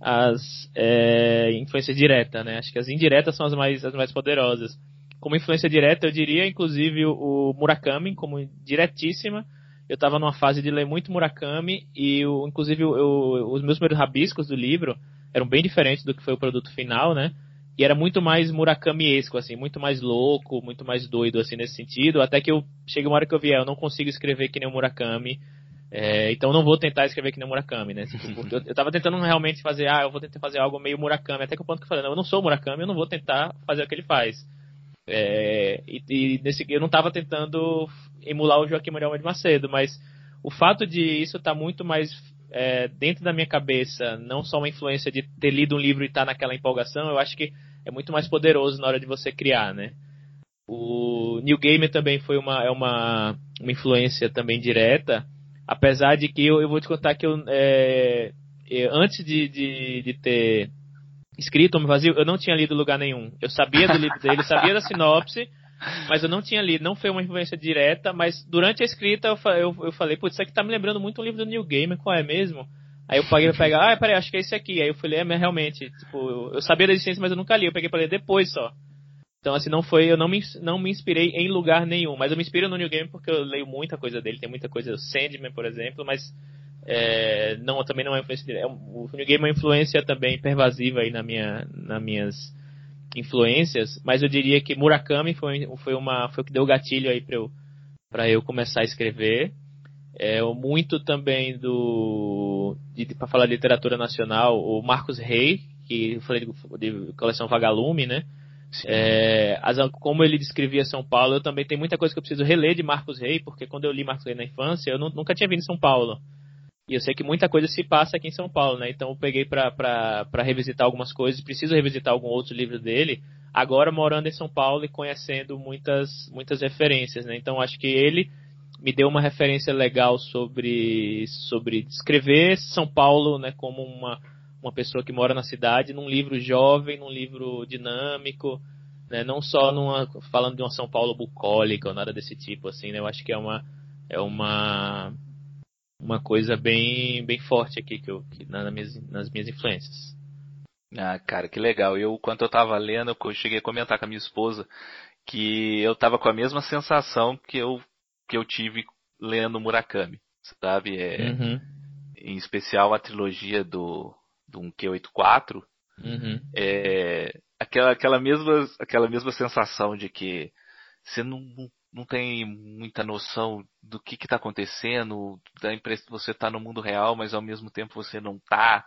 as é, influências diretas, né? Acho que as indiretas são as mais, as mais poderosas. Como influência direta, eu diria, inclusive, o Murakami, como diretíssima eu estava numa fase de ler muito Murakami e, eu, inclusive, eu, os meus primeiros rabiscos do livro eram bem diferentes do que foi o produto final, né? E era muito mais Murakamiesco, assim, muito mais louco, muito mais doido, assim, nesse sentido. Até que eu cheguei uma hora que eu vi, é, eu não consigo escrever que nem o Murakami, é, então não vou tentar escrever que nem o Murakami, né? Tipo, eu, eu tava tentando realmente fazer, ah, eu vou tentar fazer algo meio Murakami, até que o ponto que eu falei, não, eu não sou Murakami, eu não vou tentar fazer o que ele faz. É, e, e nesse, eu não estava tentando emular o Joaquim Manuel de Macedo, mas o fato de isso estar tá muito mais é, dentro da minha cabeça, não só uma influência de ter lido um livro e estar tá naquela empolgação, eu acho que é muito mais poderoso na hora de você criar, né? O New Gamer também foi uma, é uma, uma influência também direta, apesar de que eu, eu vou te contar que eu, é, eu antes de, de, de ter escrito Homem Vazio, eu não tinha lido lugar nenhum. Eu sabia do livro dele, sabia da sinopse, mas eu não tinha lido. Não foi uma influência direta, mas durante a escrita eu, eu, eu falei, putz, isso aqui tá me lembrando muito um livro do New Gamer, qual é mesmo? Aí eu paguei pra pegar, ah, peraí, acho que é esse aqui. Aí eu falei, é, mas realmente, tipo, eu, sabia da existência, mas eu nunca li. Eu peguei pra ler depois só. Então, assim, não foi, eu não me, não me inspirei em lugar nenhum, mas eu me inspiro no New Game porque eu leio muita coisa dele, tem muita coisa, Sandman, por exemplo, mas é, não, também não é influência é, o New Game é uma influência também pervasiva aí na minha, nas minhas influências, mas eu diria que Murakami foi, foi, uma, foi o que deu o gatilho aí para eu, pra eu começar a escrever. É, muito também do para falar de literatura nacional, o Marcos Rey, que eu falei de, de coleção Vagalume, né? É, as, como ele descrevia São Paulo, eu também tenho muita coisa que eu preciso reler de Marcos Rey, porque quando eu li Marcos Rey na infância, eu não, nunca tinha vindo em São Paulo. E eu sei que muita coisa se passa aqui em São Paulo, né? Então eu peguei para revisitar algumas coisas, preciso revisitar algum outro livro dele, agora morando em São Paulo e conhecendo muitas, muitas referências, né? Então acho que ele me deu uma referência legal sobre, sobre descrever São Paulo né, como uma, uma pessoa que mora na cidade, num livro jovem, num livro dinâmico, né, não só numa, falando de uma São Paulo bucólica ou nada desse tipo, assim, né? Eu acho que é uma, é uma uma coisa bem, bem forte aqui que eu, que nas, minhas, nas minhas influências. Ah, cara, que legal. Eu, quando eu tava lendo, eu cheguei a comentar com a minha esposa que eu tava com a mesma sensação que eu, que eu tive lendo Murakami, sabe? É, uhum. Em especial a trilogia do, do 1Q84. Uhum. É, aquela, aquela, mesma, aquela mesma sensação de que você não, não tem muita noção do que está acontecendo, da impressão que você está no mundo real, mas ao mesmo tempo você não está.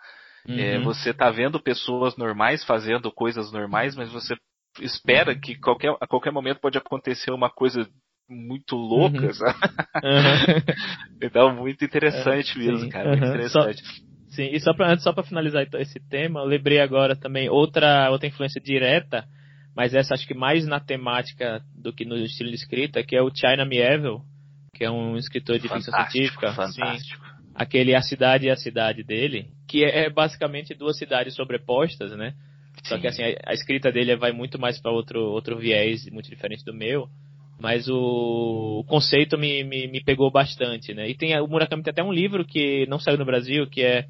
É, uhum. É, você está vendo pessoas normais fazendo coisas normais, mas você espera uhum. que qualquer, a qualquer momento pode acontecer uma coisa muito louca, uhum. sabe? Uhum. então, muito interessante é, mesmo, sim. cara. Muito interessante. Só, sim, e só para antes, só para finalizar então, esse tema, eu lembrei agora também outra, outra influência direta mas essa acho que mais na temática do que no estilo de escrita, que é o China Mieville, que é um escritor de ficção científica. Fantástico. Sim, aquele A Cidade e a Cidade dele, que é basicamente duas cidades sobrepostas, né? Sim. Só que assim, a, a, escrita dele vai muito mais para outro, outro viés, muito diferente do meu. Mas o, conceito me, me, me, pegou bastante, né? E tem o Murakami tem até um livro que não saiu no Brasil, que é,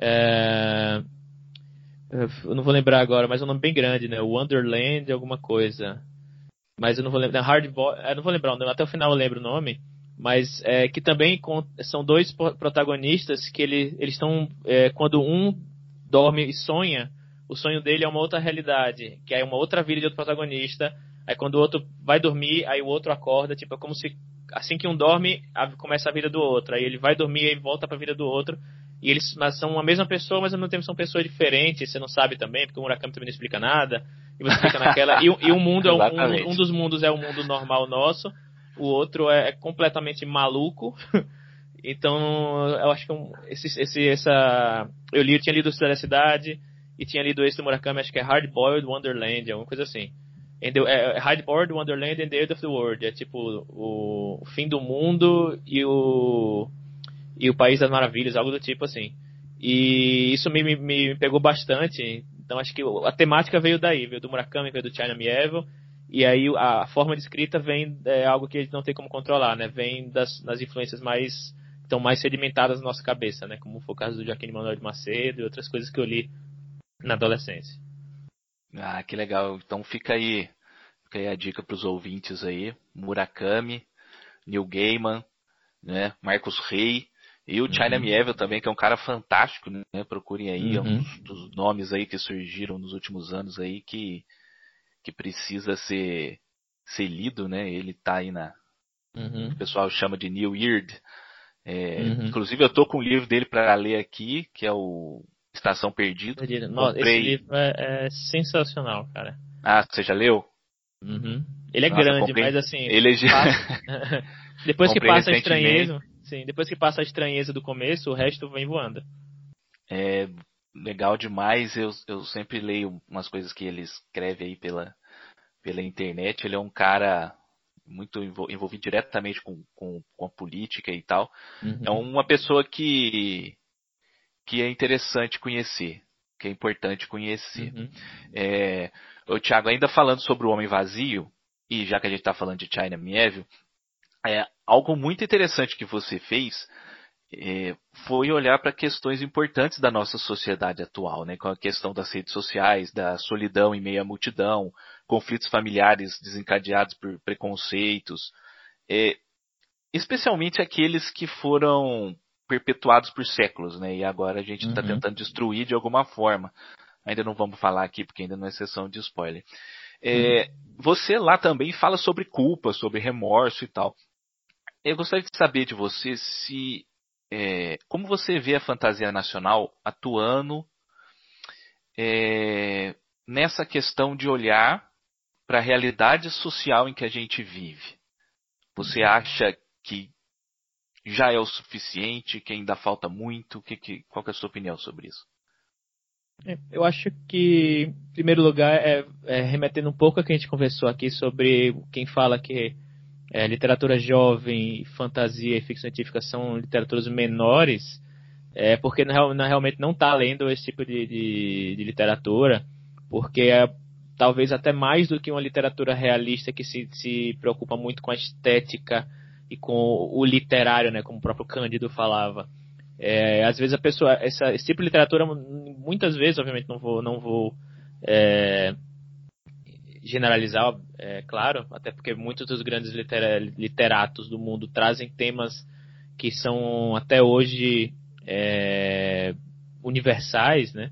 é eu não vou lembrar agora, mas é um nome bem grande, né? Wonderland, alguma coisa. Mas eu não vou lembrar. Hard Boy, eu não vou lembrar até o final eu lembro o nome. Mas é, que também são dois protagonistas que ele, eles estão. É, quando um dorme e sonha, o sonho dele é uma outra realidade, que é uma outra vida de outro protagonista. Aí quando o outro vai dormir, aí o outro acorda, tipo, é como se assim que um dorme, começa a vida do outro. Aí ele vai dormir e volta para a vida do outro. E eles são a mesma pessoa, mas ao mesmo tempo são pessoas diferentes, você não sabe também, porque o Murakami também não explica nada. E você fica naquela. e, e um mundo é um, um, um, dos mundos é o mundo normal nosso, o outro é, é completamente maluco. então, eu acho que um, esse, esse, essa. Eu li, eu tinha lido Cidade da Cidade e tinha lido esse do Murakami, acho que é Hard Boiled Wonderland, alguma coisa assim. The, é, é Boiled Wonderland and the End of the World. É tipo o, o fim do mundo e o e o País das Maravilhas, algo do tipo assim. E isso me, me, me pegou bastante. Então acho que a temática veio daí, veio do Murakami, veio do China Mieville. E aí a forma de escrita vem é algo que a gente não tem como controlar, né? Vem das, das influências mais estão mais sedimentadas na nossa cabeça, né? Como foi o caso do Joaquim Manuel de Macedo e outras coisas que eu li na adolescência. Ah, que legal. Então fica aí, fica aí a dica para os ouvintes aí, Murakami, Neil Gaiman, né? Marcos Rey, e o China uhum. Mieville também, que é um cara fantástico, né? Procurem aí, uhum. é um dos, nomes aí que surgiram nos últimos anos aí que, que precisa ser, ser lido, né? Ele tá aí na. Uhum. O pessoal chama de New Weird. É, uhum. Inclusive eu tô com um livro dele para ler aqui, que é o Estação Perdida. Nossa, esse livro é, é, sensacional, cara. Ah, você já leu? Uhum. Ele é Nossa, grande, comprei... mas assim. Ele é... passa... depois que passa a estranheza. Sim, depois que passa a estranheza do começo, o resto vem voando. É legal demais. Eu, eu sempre leio umas coisas que ele escreve aí pela, pela internet. Ele é um cara muito envolvido diretamente com, com, com a política e tal. Uhum. É uma pessoa que, que é interessante conhecer, que é importante conhecer. Uhum. É, o Thiago, ainda falando sobre o Homem Vazio, e já que a gente está falando de China Mieville, é, algo muito interessante que você fez é, foi olhar para questões importantes da nossa sociedade atual, né, com a questão das redes sociais, da solidão em meio à multidão, conflitos familiares desencadeados por preconceitos, é, especialmente aqueles que foram perpetuados por séculos, né, e agora a gente está uhum. tentando destruir de alguma forma. Ainda não vamos falar aqui porque ainda não é sessão de spoiler. É, uhum. Você lá também fala sobre culpa, sobre remorso e tal. Eu gostaria de saber de você se é, como você vê a fantasia nacional atuando é, nessa questão de olhar para a realidade social em que a gente vive. Você uhum. acha que já é o suficiente, que ainda falta muito? Que, que, qual é a sua opinião sobre isso? É, eu acho que, em primeiro lugar, é, é, remetendo um pouco a que a gente conversou aqui sobre quem fala que é, literatura jovem, fantasia e ficção científica são literaturas menores, é porque na, na, realmente não está lendo esse tipo de, de, de literatura, porque é talvez até mais do que uma literatura realista que se, se preocupa muito com a estética e com o literário, né, como o próprio Cândido falava. É, às vezes a pessoa, essa, esse tipo de literatura, muitas vezes, obviamente, não vou, não vou é, generalizar, é claro, até porque muitos dos grandes literatos do mundo trazem temas que são até hoje é, universais, né?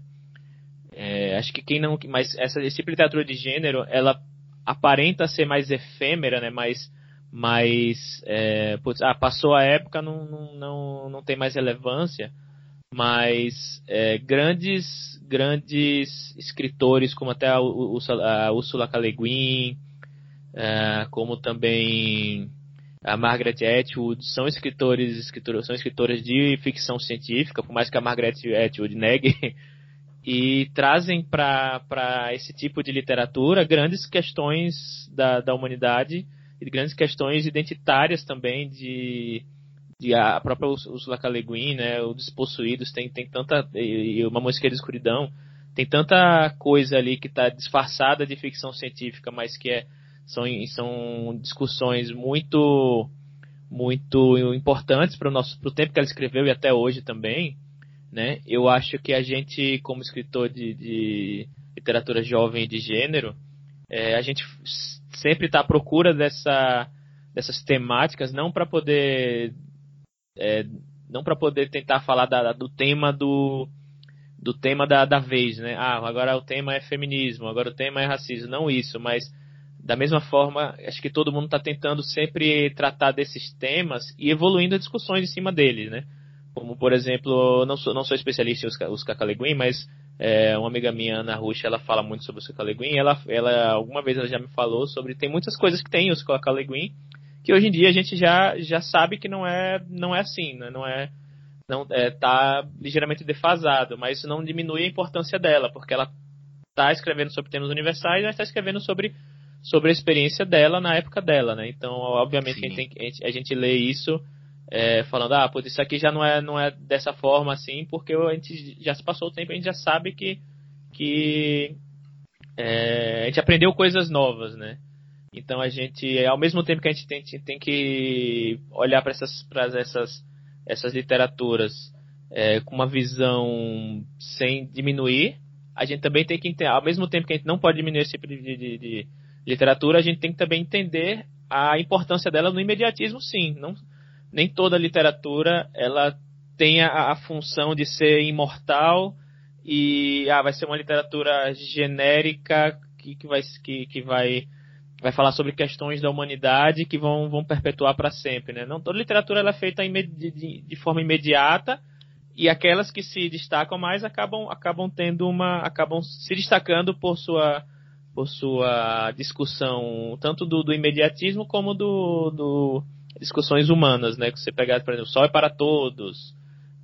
É, acho que quem não, mas essa esse tipo de literatura de gênero, ela aparenta ser mais efêmera, né? Mais mas é, putz, ah, passou a época, não, não, não, não tem mais relevância, mas é, grandes grandes escritores como até a, Ursula K. Le Guin, é, como também a Margaret Atwood são escritores, escritores são escritoras de ficção científica, por mais que a Margaret Atwood negue, e trazem para esse tipo de literatura grandes questões da, da humanidade e grandes questões identitárias também de, de a própria Ursula K. Le Guin, né, o Despossuídos tem, tem tanta e uma música de escuridão tem tanta coisa ali que está disfarçada de ficção científica, mas que é, são, são discussões muito muito importantes para o nosso pro tempo que ela escreveu e até hoje também, né? Eu acho que a gente como escritor de, de literatura jovem e de gênero, é, a gente sempre está à procura dessa, dessas temáticas, não para poder é, não para poder tentar falar da, do tema do do tema da, da vez, né? Ah, agora o tema é feminismo, agora o tema é racismo, não isso, mas da mesma forma, acho que todo mundo está tentando sempre tratar desses temas e evoluindo as discussões em cima deles, né? Como, por exemplo, não sou, não sou especialista em os, os Cacaleguin, mas é, uma amiga minha, Ana Ruxa, ela fala muito sobre o Cacaleguin. Ela, ela, alguma vez ela já me falou sobre. Tem muitas coisas que tem os Cacaleguin que hoje em dia a gente já, já sabe que não é, não é assim, né? não é não é, tá ligeiramente defasado, mas isso não diminui a importância dela, porque ela está escrevendo sobre temas universais, mas está escrevendo sobre sobre a experiência dela na época dela, né? Então, obviamente, a gente, tem, a, gente, a gente lê isso é, falando, ah, pô, isso aqui já não é, não é dessa forma assim, porque a gente já se passou o tempo, a gente já sabe que, que é, a gente aprendeu coisas novas, né? Então a gente, ao mesmo tempo que a gente tem, tem que olhar para essas, essas, essas literaturas é, com uma visão sem diminuir, a gente também tem que entender, ao mesmo tempo que a gente não pode diminuir esse tipo de, de, de literatura, a gente tem que também entender a importância dela no imediatismo, sim. Não, nem toda literatura ela tem a, a, função de ser imortal e ah, vai ser uma literatura genérica que, que, vai, que, que vai, vai falar sobre questões da humanidade que vão, vão perpetuar para sempre. Né? Não toda literatura ela é feita de, de, forma imediata e aquelas que se destacam mais acabam, acabam tendo uma. acabam se destacando por sua por sua discussão tanto do, do imediatismo como do, do, discussões humanas, né? Que você pegar, por exemplo, Sol é para todos,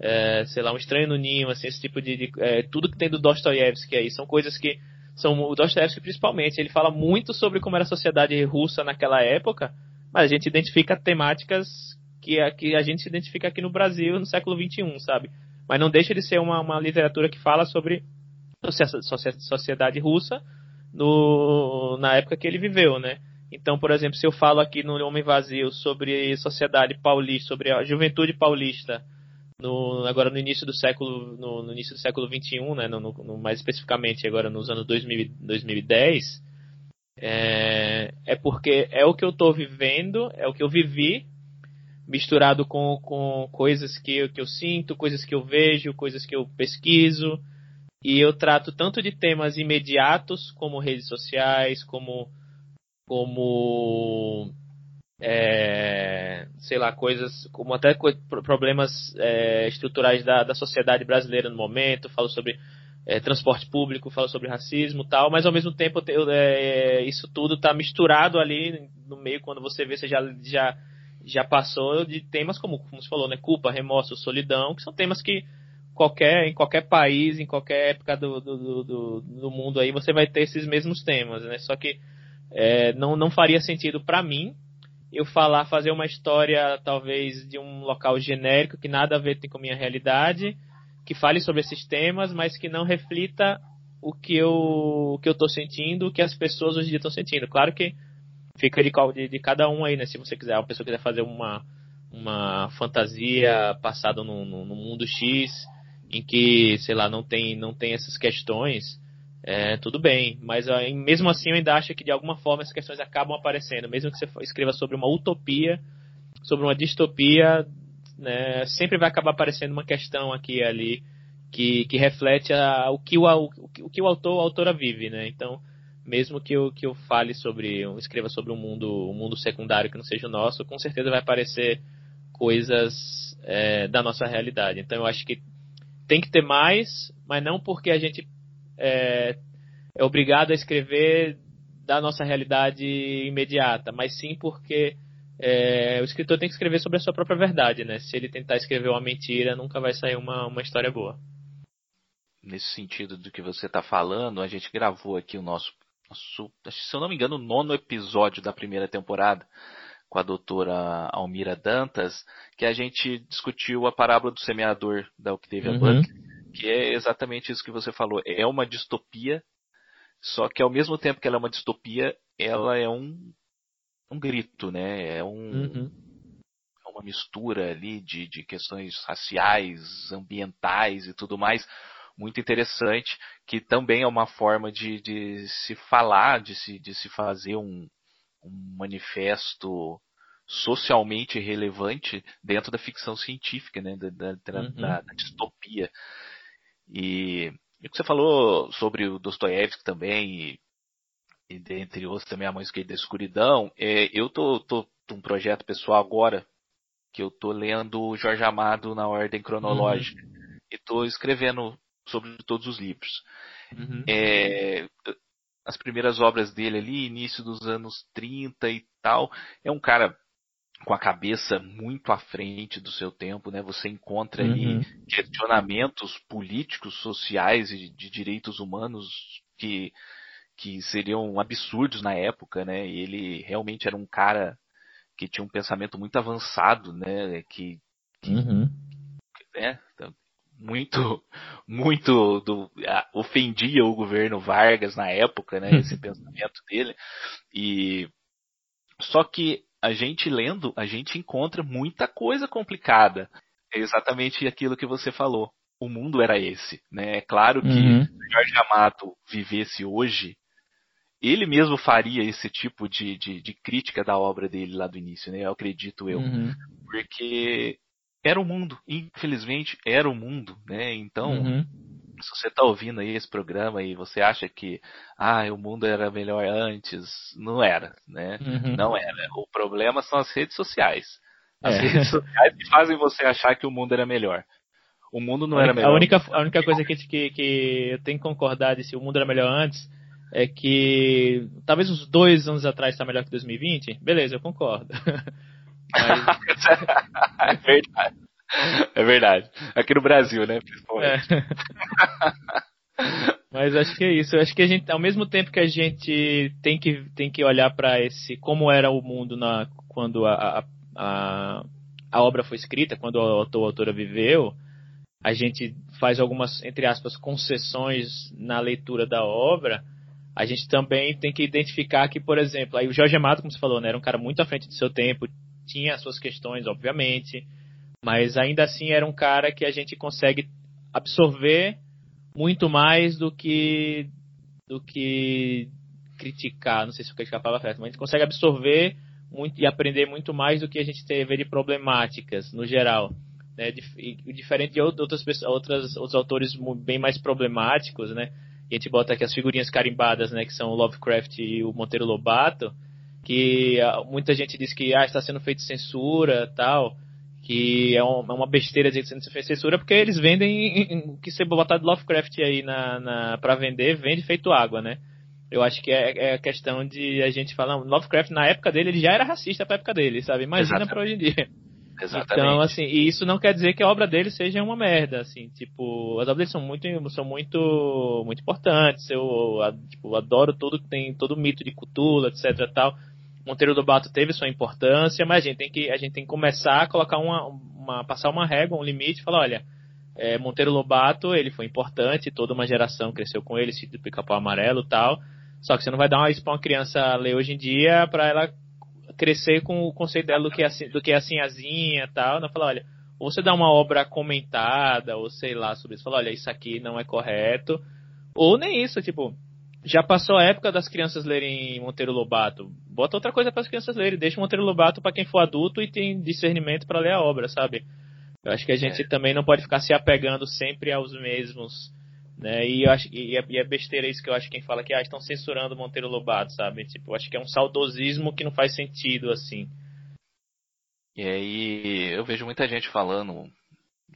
é, sei lá, um estranho no ninho, assim, esse tipo de, de é, tudo que tem do Dostoiévski aí são coisas que são o Dostoiévski principalmente, ele fala muito sobre como era a sociedade russa naquela época, mas a gente identifica temáticas que a, que a gente se identifica aqui no Brasil no século XXI, sabe? Mas não deixa de ser uma, uma literatura que fala sobre a sociedade russa no, na época que ele viveu, né? Então, por exemplo, se eu falo aqui no Homem Vazio sobre sociedade paulista, sobre a juventude paulista, no, agora no início do século no, no início do século 21, né, no, no, mais especificamente agora nos anos 2000, 2010, é, é porque é o que eu estou vivendo, é o que eu vivi, misturado com, com coisas que que eu sinto, coisas que eu vejo, coisas que eu pesquiso, e eu trato tanto de temas imediatos, como redes sociais, como, como é, sei lá, coisas como até problemas é, estruturais da, da sociedade brasileira no momento, falo sobre é, transporte público, falo sobre racismo tal, mas ao mesmo tempo eu, é, isso tudo está misturado ali no meio, quando você vê, você já, já, já passou de temas como, como você falou, né, culpa, remorso, solidão, que são temas que qualquer, em qualquer país, em qualquer época do, do, do, do mundo aí, você vai ter esses mesmos temas, né? Só que é, não, não faria sentido para mim eu falar, fazer uma história talvez de um local genérico que nada a ver com a minha realidade, que fale sobre esses temas, mas que não reflita o que eu o que eu estou sentindo, o que as pessoas hoje em dia estão sentindo. Claro que fica de, de, de, cada um aí, né? Se você quiser, a pessoa quiser fazer uma uma fantasia passada no, no, no mundo X, em que, sei lá, não tem, não tem essas questões, é, tudo bem. Mas mesmo assim eu ainda acho que de alguma forma essas questões acabam aparecendo. Mesmo que você escreva sobre uma utopia, sobre uma distopia, né, sempre vai acabar aparecendo uma questão aqui e ali que, que reflete a, o, que o, o, que o autor, a autora vive, né? Então, mesmo que eu, que eu fale sobre, eu escreva sobre um mundo, um mundo secundário que não seja o nosso, com certeza vai aparecer coisas é, da nossa realidade. Então, eu acho que tem que ter mais, mas não porque a gente é, é obrigado a escrever da nossa realidade imediata, mas sim porque é, o escritor tem que escrever sobre a sua própria verdade, né? Se ele tentar escrever uma mentira, nunca vai sair uma, uma história boa. Nesse sentido do que você está falando, a gente gravou aqui o nosso, nosso, se eu não me engano, o nono episódio da primeira temporada com a doutora Almira Dantas, que a gente discutiu a parábola do semeador da Octavia uhum. Butler, que é exatamente isso que você falou. É uma distopia, só que ao mesmo tempo que ela é uma distopia, ela é um, um grito, né? É um, uhum. É uma mistura ali de, de questões raciais, ambientais e tudo mais muito interessante, que também é uma forma de, de se falar, de se, de se fazer um, um manifesto socialmente relevante dentro da ficção científica, né, da, da, uhum. da, da distopia. E, e o que você falou sobre o Dostoiévski também, e, e dentre outros também a mãe esquerda da escuridão, é, eu tô, tô um projeto pessoal agora que eu tô lendo Jorge Amado na ordem cronológica uhum. e tô escrevendo sobre todos os livros. Uhum. É, as primeiras obras dele ali, início dos anos 30 e tal. É um cara com a cabeça muito à frente do seu tempo, né? Você encontra uhum. ali questionamentos políticos, sociais e de direitos humanos que, que seriam absurdos na época, né? E ele realmente era um cara que tinha um pensamento muito avançado, né? Que, que uhum. né? muito, muito do, ofendia o governo Vargas na época, né? Esse pensamento dele. E só que a gente lendo, a gente encontra muita coisa complicada. É exatamente aquilo que você falou. O mundo era esse, né? É claro que uhum. se Jorge Amado vivesse hoje, ele mesmo faria esse tipo de, de, de, crítica da obra dele lá do início, né? Eu acredito eu. Uhum. Porque era o mundo. Infelizmente, era o mundo, né? Então, uhum. Se você está ouvindo aí esse programa e você acha que ah, o mundo era melhor antes, não era, né? Uhum. Não era. O problema são as redes sociais. As é. redes sociais que fazem você achar que o mundo era melhor. O mundo não a era melhor. A única, a única coisa que, que, que eu tenho que concordar de se o mundo era melhor antes é que talvez uns dois anos atrás está melhor que 2020. Beleza, eu concordo. Mas... é verdade. É verdade. Aqui no Brasil, né? Principalmente. É. Mas acho que é isso. Eu acho que a gente, ao mesmo tempo que a gente tem que, tem que olhar para esse como era o mundo na, quando a, a, a, obra foi escrita, quando a autor, a autora viveu, a gente faz algumas, entre aspas, concessões na leitura da obra. A gente também tem que identificar que, por exemplo, aí o Jorge Amado, como você falou, né, era um cara muito à frente do seu tempo, tinha as suas questões, obviamente, mas ainda assim era um cara que a gente consegue absorver muito mais do que do que criticar, não sei se criticar a palavra certa, mas a gente consegue absorver muito e aprender muito mais do que a gente teve de problemáticas no geral. Né? Diferente de outras outras, outros autores bem mais problemáticos, né? E a gente bota aqui as figurinhas carimbadas, né? Que são o Lovecraft e o Monteiro Lobato, que ah, muita gente diz que ah, está sendo feito censura tal que é, é uma besteira dizer que você fez censura, porque eles vendem o que você botar de Lovecraft aí na, na, pra vender, vende feito água, né? Eu acho que é, é a questão de a gente falar, Lovecraft na época dele, ele já era racista pra época dele, sabe? Imagina para hoje em dia. Exatamente. Então, assim, e isso não quer dizer que a obra dele seja uma merda, assim, tipo, as obras dele são muito, são muito, muito importantes, eu, tipo, adoro tudo que tem, todo o mito de Cthulhu, etc tal, Monteiro Lobato teve sua importância, mas a gente tem que, a gente tem que começar a colocar uma, uma passar uma régua, um limite, falar, olha, é, Monteiro Lobato, ele foi importante, toda uma geração cresceu com ele, se do pica-pau amarelo tal, só que você não vai dar isso para uma criança ler hoje em dia para ela crescer com o conceito dela do que é assim, do que é assim tal, não falar, olha, ou você dá uma obra comentada, ou sei lá sobre isso, falar, olha, isso aqui não é correto, ou nem isso, tipo, já passou a época das crianças lerem Monteiro Lobato. Bota outra coisa para as crianças lerem. Deixa Monteiro Lobato para quem for adulto e tem discernimento para ler a obra, sabe? Eu acho que a gente é. também não pode ficar se apegando sempre aos mesmos, né? E eu acho e é, e é besteira isso que eu acho que quem fala que ah, estão censurando Monteiro Lobato, sabe? Tipo, eu acho que é um saudosismo que não faz sentido assim. E aí eu vejo muita gente falando,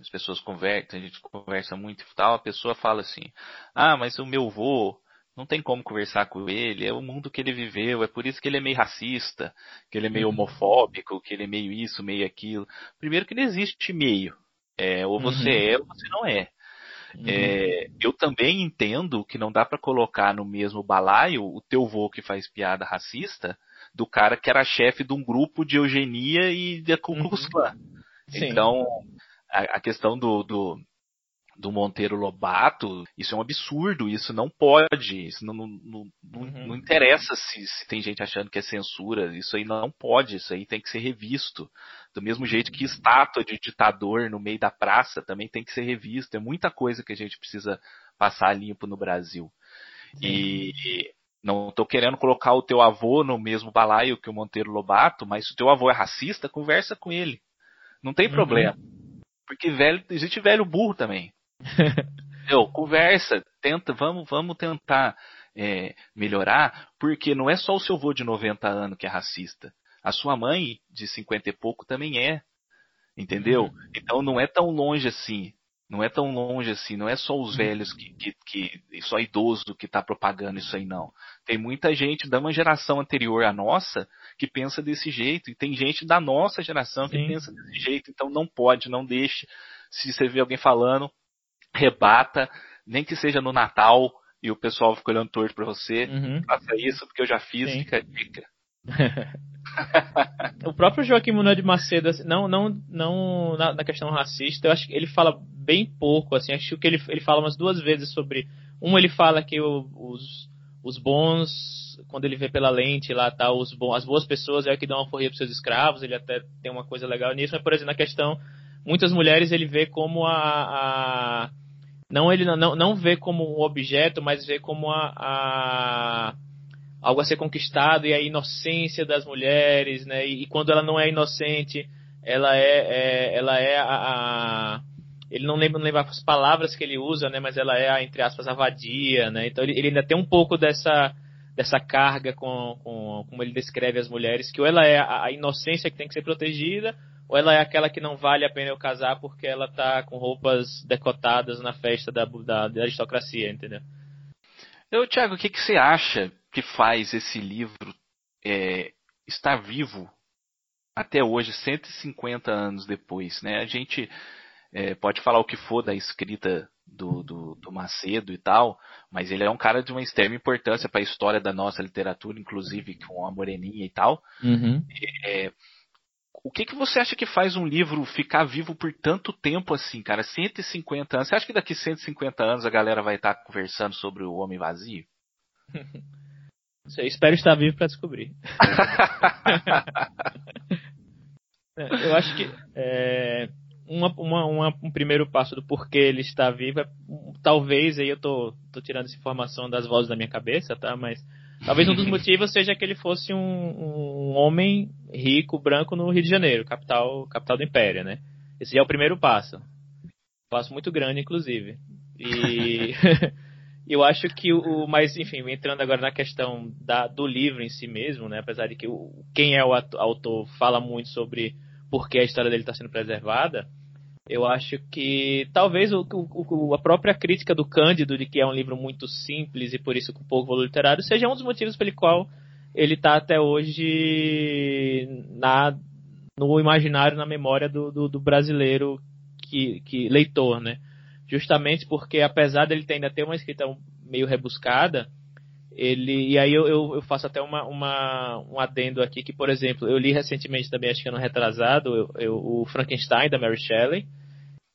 as pessoas conversam, a gente conversa muito e tal, a pessoa fala assim: "Ah, mas o meu vô não tem como conversar com ele, é o mundo que ele viveu, é por isso que ele é meio racista, que ele é meio uhum. homofóbico, que ele é meio isso, meio aquilo. Primeiro que não existe meio. É, ou você uhum. é ou você não é. Uhum. é. Eu também entendo que não dá para colocar no mesmo balaio o teu vô que faz piada racista do cara que era chefe de um grupo de eugenia e de Ku Klux Klan. Então, a, a questão do, do do Monteiro Lobato, isso é um absurdo, isso não pode, isso não, não, não, uhum. não interessa se, se, tem gente achando que é censura, isso aí não pode, isso aí tem que ser revisto. Do mesmo jeito que estátua de ditador no meio da praça também tem que ser revisto, é muita coisa que a gente precisa passar limpo no Brasil. Sim. E não estou querendo colocar o teu avô no mesmo balaio que o Monteiro Lobato, mas se o teu avô é racista, conversa com ele. Não tem uhum. problema. Porque velho, existe velho burro também. Eu, conversa, tenta, vamos, vamos tentar é, melhorar, porque não é só o seu avô de 90 anos que é racista. A sua mãe, de 50 e pouco, também é. Entendeu? Uhum. Então não é tão longe assim. Não é tão longe assim. Não é só os velhos que, que, que só idoso que está propagando isso aí, não. Tem muita gente da uma geração anterior à nossa que pensa desse jeito. E tem gente da nossa geração que Sim. pensa desse jeito. Então não pode, não deixe. Se você vê alguém falando, rebata, nem que seja no Natal e o pessoal fica olhando torto para você. Uhum. Faça isso porque eu já fiz, Sim. fica a dica. o próprio Joaquim Munoz de Macedo, assim, não, não, não na, na, questão racista, eu acho que ele fala bem pouco, assim, acho que ele, ele fala umas duas vezes sobre. Um, ele fala que o, os, os bons, quando ele vê pela lente lá, tá, os bons, as boas pessoas é o que dão uma forria para seus escravos, ele até tem uma coisa legal nisso, mas, por exemplo, na questão, muitas mulheres ele vê como a, a não ele não, não vê como um objeto, mas vê como a, a algo a ser conquistado e a inocência das mulheres, né? E, e quando ela não é inocente, ela é, é ela é a, a, ele não lembra, não lembra as palavras que ele usa, né? Mas ela é a, entre aspas a vadia, né? Então ele, ele ainda tem um pouco dessa dessa carga com, com como ele descreve as mulheres, que ou ela é a, a inocência que tem que ser protegida, ou ela é aquela que não vale a pena eu casar porque ela tá com roupas decotadas na festa da, da, da aristocracia, entendeu? Eu, Thiago, o que, que você acha que faz esse livro é, estar vivo até hoje, 150 anos depois? Né? A gente é, pode falar o que for da escrita do, do, do, Macedo e tal, mas ele é um cara de uma extrema importância para a história da nossa literatura, inclusive com a Moreninha e tal. Uhum. É, o que, que você acha que faz um livro ficar vivo por tanto tempo assim, cara? 150 anos. Você acha que daqui 150 anos a galera vai estar conversando sobre o Homem Vazio? Eu espero estar vivo para descobrir. É, eu acho que é, uma, uma, uma, um primeiro passo do porquê ele está vivo é, talvez, aí eu tô, tô tirando essa informação das vozes da minha cabeça, tá? Mas talvez um dos motivos seja que ele fosse um, um homem rico, branco no Rio de Janeiro, capital, capital do Império, né? Esse é o primeiro passo. Um passo muito grande, inclusive. E eu acho que o, mas enfim, entrando agora na questão da, do livro em si mesmo, né? Apesar de que o, quem é o autor fala muito sobre por que a história dele está sendo preservada, eu acho que talvez o, o, a própria crítica do Cândido de que é um livro muito simples e por isso com pouco valor literário seja um dos motivos pelo qual ele está até hoje na, no imaginário, na memória do, do, do brasileiro que, que leitor, né? Justamente porque apesar dele ainda ter uma escrita meio rebuscada, ele e aí eu, eu, eu, faço até uma, uma, um adendo aqui que por exemplo eu li recentemente também acho que ano retrasado eu, eu, o Frankenstein da Mary Shelley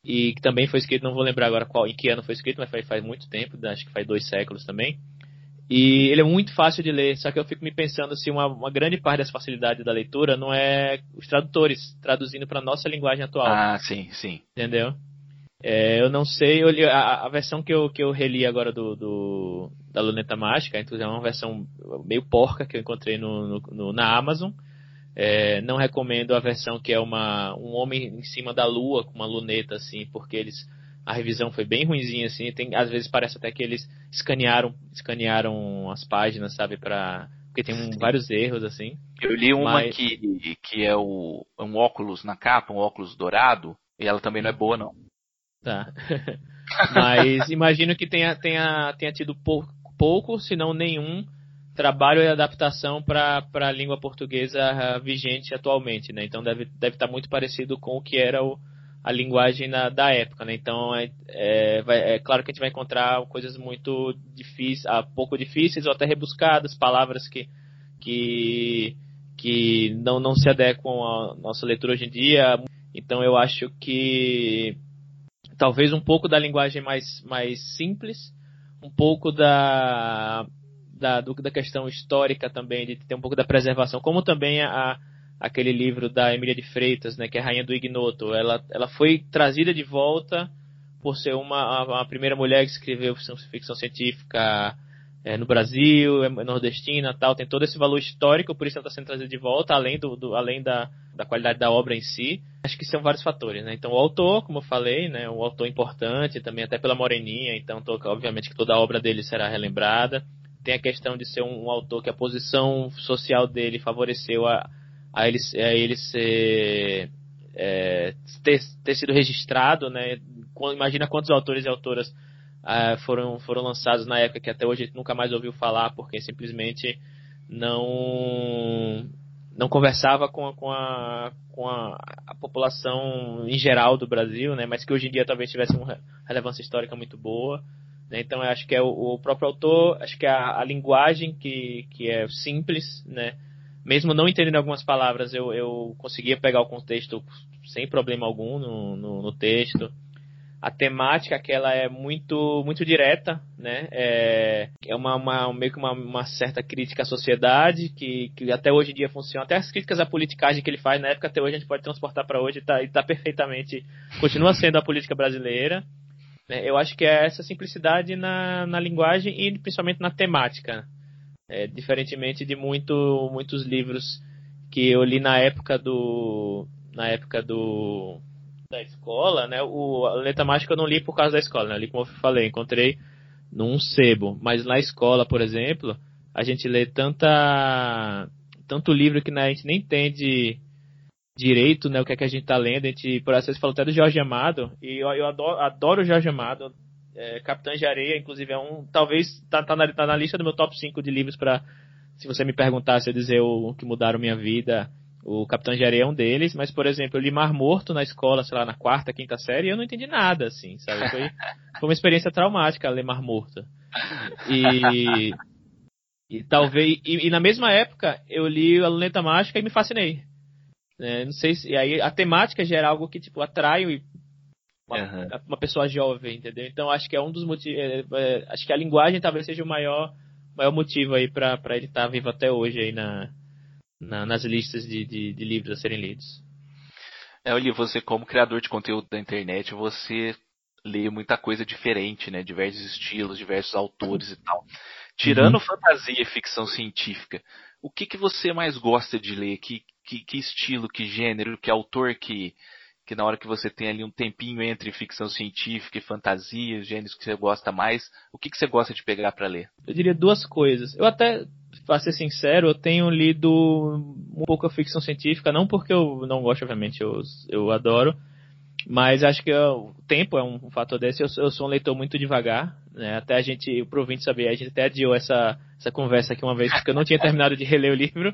e que também foi escrito não vou lembrar agora qual em que ano foi escrito mas faz, faz muito tempo acho que faz dois séculos também. E ele é muito fácil de ler só que eu fico me pensando se uma, uma grande parte dessa facilidade da leitura não é os tradutores traduzindo para nossa linguagem atual. Ah sim sim. Entendeu? É, eu não sei, eu li, a, a, versão que eu, que eu reli agora do, do da Luneta Mágica, inclusive é uma versão meio porca que eu encontrei no, no, no na Amazon. É, não recomendo a versão que é uma, um homem em cima da lua com uma luneta, assim, porque eles a revisão foi bem ruimzinha, assim. Tem, às vezes parece até que eles escanearam, escanearam as páginas, sabe, para porque tem um, vários erros, assim. Eu li uma mas... que, que é o, um óculos na capa, um óculos dourado, e ela também não é boa, não. Tá. Mas imagino que tenha, tenha, tenha tido pouco, pouco, se não nenhum, trabalho e adaptação para a língua portuguesa ah, vigente atualmente, né? Então deve, deve estar tá muito parecido com o que era o, a linguagem na, da época, né? Então é, é, vai, é, claro que a gente vai encontrar coisas muito difíceis, ah, pouco difíceis ou até rebuscadas, palavras que, que, que não, não se adequam à nossa leitura hoje em dia. Então eu acho que talvez um pouco da linguagem mais, mais simples, um pouco da, da, do, da questão histórica também, de ter um pouco da preservação, como também a, aquele livro da Emília de Freitas, né, que é a Rainha do Ignoto. Ela, ela foi trazida de volta por ser uma a, a primeira mulher que escreveu ficção, ficção científica é, no Brasil, é nordestina tal, tem todo esse valor histórico, por isso ela está sendo trazida de volta, além, do, do, além da, da qualidade da obra em si. Acho que são vários fatores, né? Então o autor, como eu falei, né, um autor importante, também até pela Moreninha, então tô, obviamente que toda a obra dele será relembrada. Tem a questão de ser um, um autor que a posição social dele favoreceu a, a, ele, a ele ser é, ter, ter sido registrado, né? Imagina quantos autores e autoras uh, foram, foram lançados na época que até hoje a gente nunca mais ouviu falar, porque simplesmente não não conversava com a, com, a, com a, a, população em geral do Brasil, né, mas que hoje em dia talvez tivesse uma relevância histórica muito boa. Né, então eu acho que é o, o próprio autor, acho que é a, a, linguagem que, que é simples, né, mesmo não entendendo algumas palavras, eu, eu conseguia pegar o contexto sem problema algum no, no, no texto a temática que ela é muito muito direta, né? É, é uma, uma meio que uma, uma, certa crítica à sociedade que, que até hoje em dia funciona. Até as críticas à politicagem que ele faz na época até hoje a gente pode transportar para hoje e tá, e tá perfeitamente continua sendo a política brasileira. Né? Eu acho que é essa simplicidade na, na linguagem e principalmente na temática, é, diferentemente de muito muitos livros que eu li na época do na época do da escola, né? O, letra mágica eu não li por causa da escola, né? Eu li como eu falei, encontrei num sebo. Mas na escola, por exemplo, a gente lê tanta tanto livro que né, a gente nem entende direito, né? O que é que a gente tá lendo. A gente, por vezes, falou até do Jorge Amado. E eu, eu adoro, adoro o Jorge Amado. É, de Areia, inclusive, é um. Talvez tá, tá, na, tá na lista do meu top 5 de livros para Se você me perguntasse, eu dizer o que mudaram minha vida. O Capitão de Areia é um deles, mas, por exemplo, eu li Mar Morto na escola, sei lá, na quarta, quinta série, e eu não entendi nada, assim, sabe? Foi, foi uma experiência traumática ler Mar Morto. E, e talvez. E, e, na mesma época, eu li A Luneta Mágica e me fascinei. É, não sei se. E aí a temática já era algo que, tipo, atrai uma, uhum. uma pessoa jovem, entendeu? Então acho que é um dos motivos. É, é, acho que a linguagem talvez seja o maior, maior motivo aí para ele estar tá vivo até hoje aí na, na nas listas de, de, de, livros a serem lidos. É, Oli, você como criador de conteúdo da internet, você lê muita coisa diferente, né? Diversos estilos, diversos autores e tal. Tirando uhum. fantasia e ficção científica, o que, que você mais gosta de ler? Que, que, que estilo, que gênero, que autor que, que na hora que você tem ali um tempinho entre ficção científica e fantasia, gêneros que você gosta mais, o que, que você gosta de pegar para ler? Eu diria duas coisas. Eu até, para ser sincero, eu tenho lido um pouco a ficção científica, não porque eu não gosto, obviamente, eu, eu adoro, mas acho que o tempo é um fator desse. Eu, eu, sou um leitor muito devagar, né? Até a gente, o provinte saber, a gente até adiou essa, essa conversa aqui uma vez, porque eu não tinha terminado de reler o livro.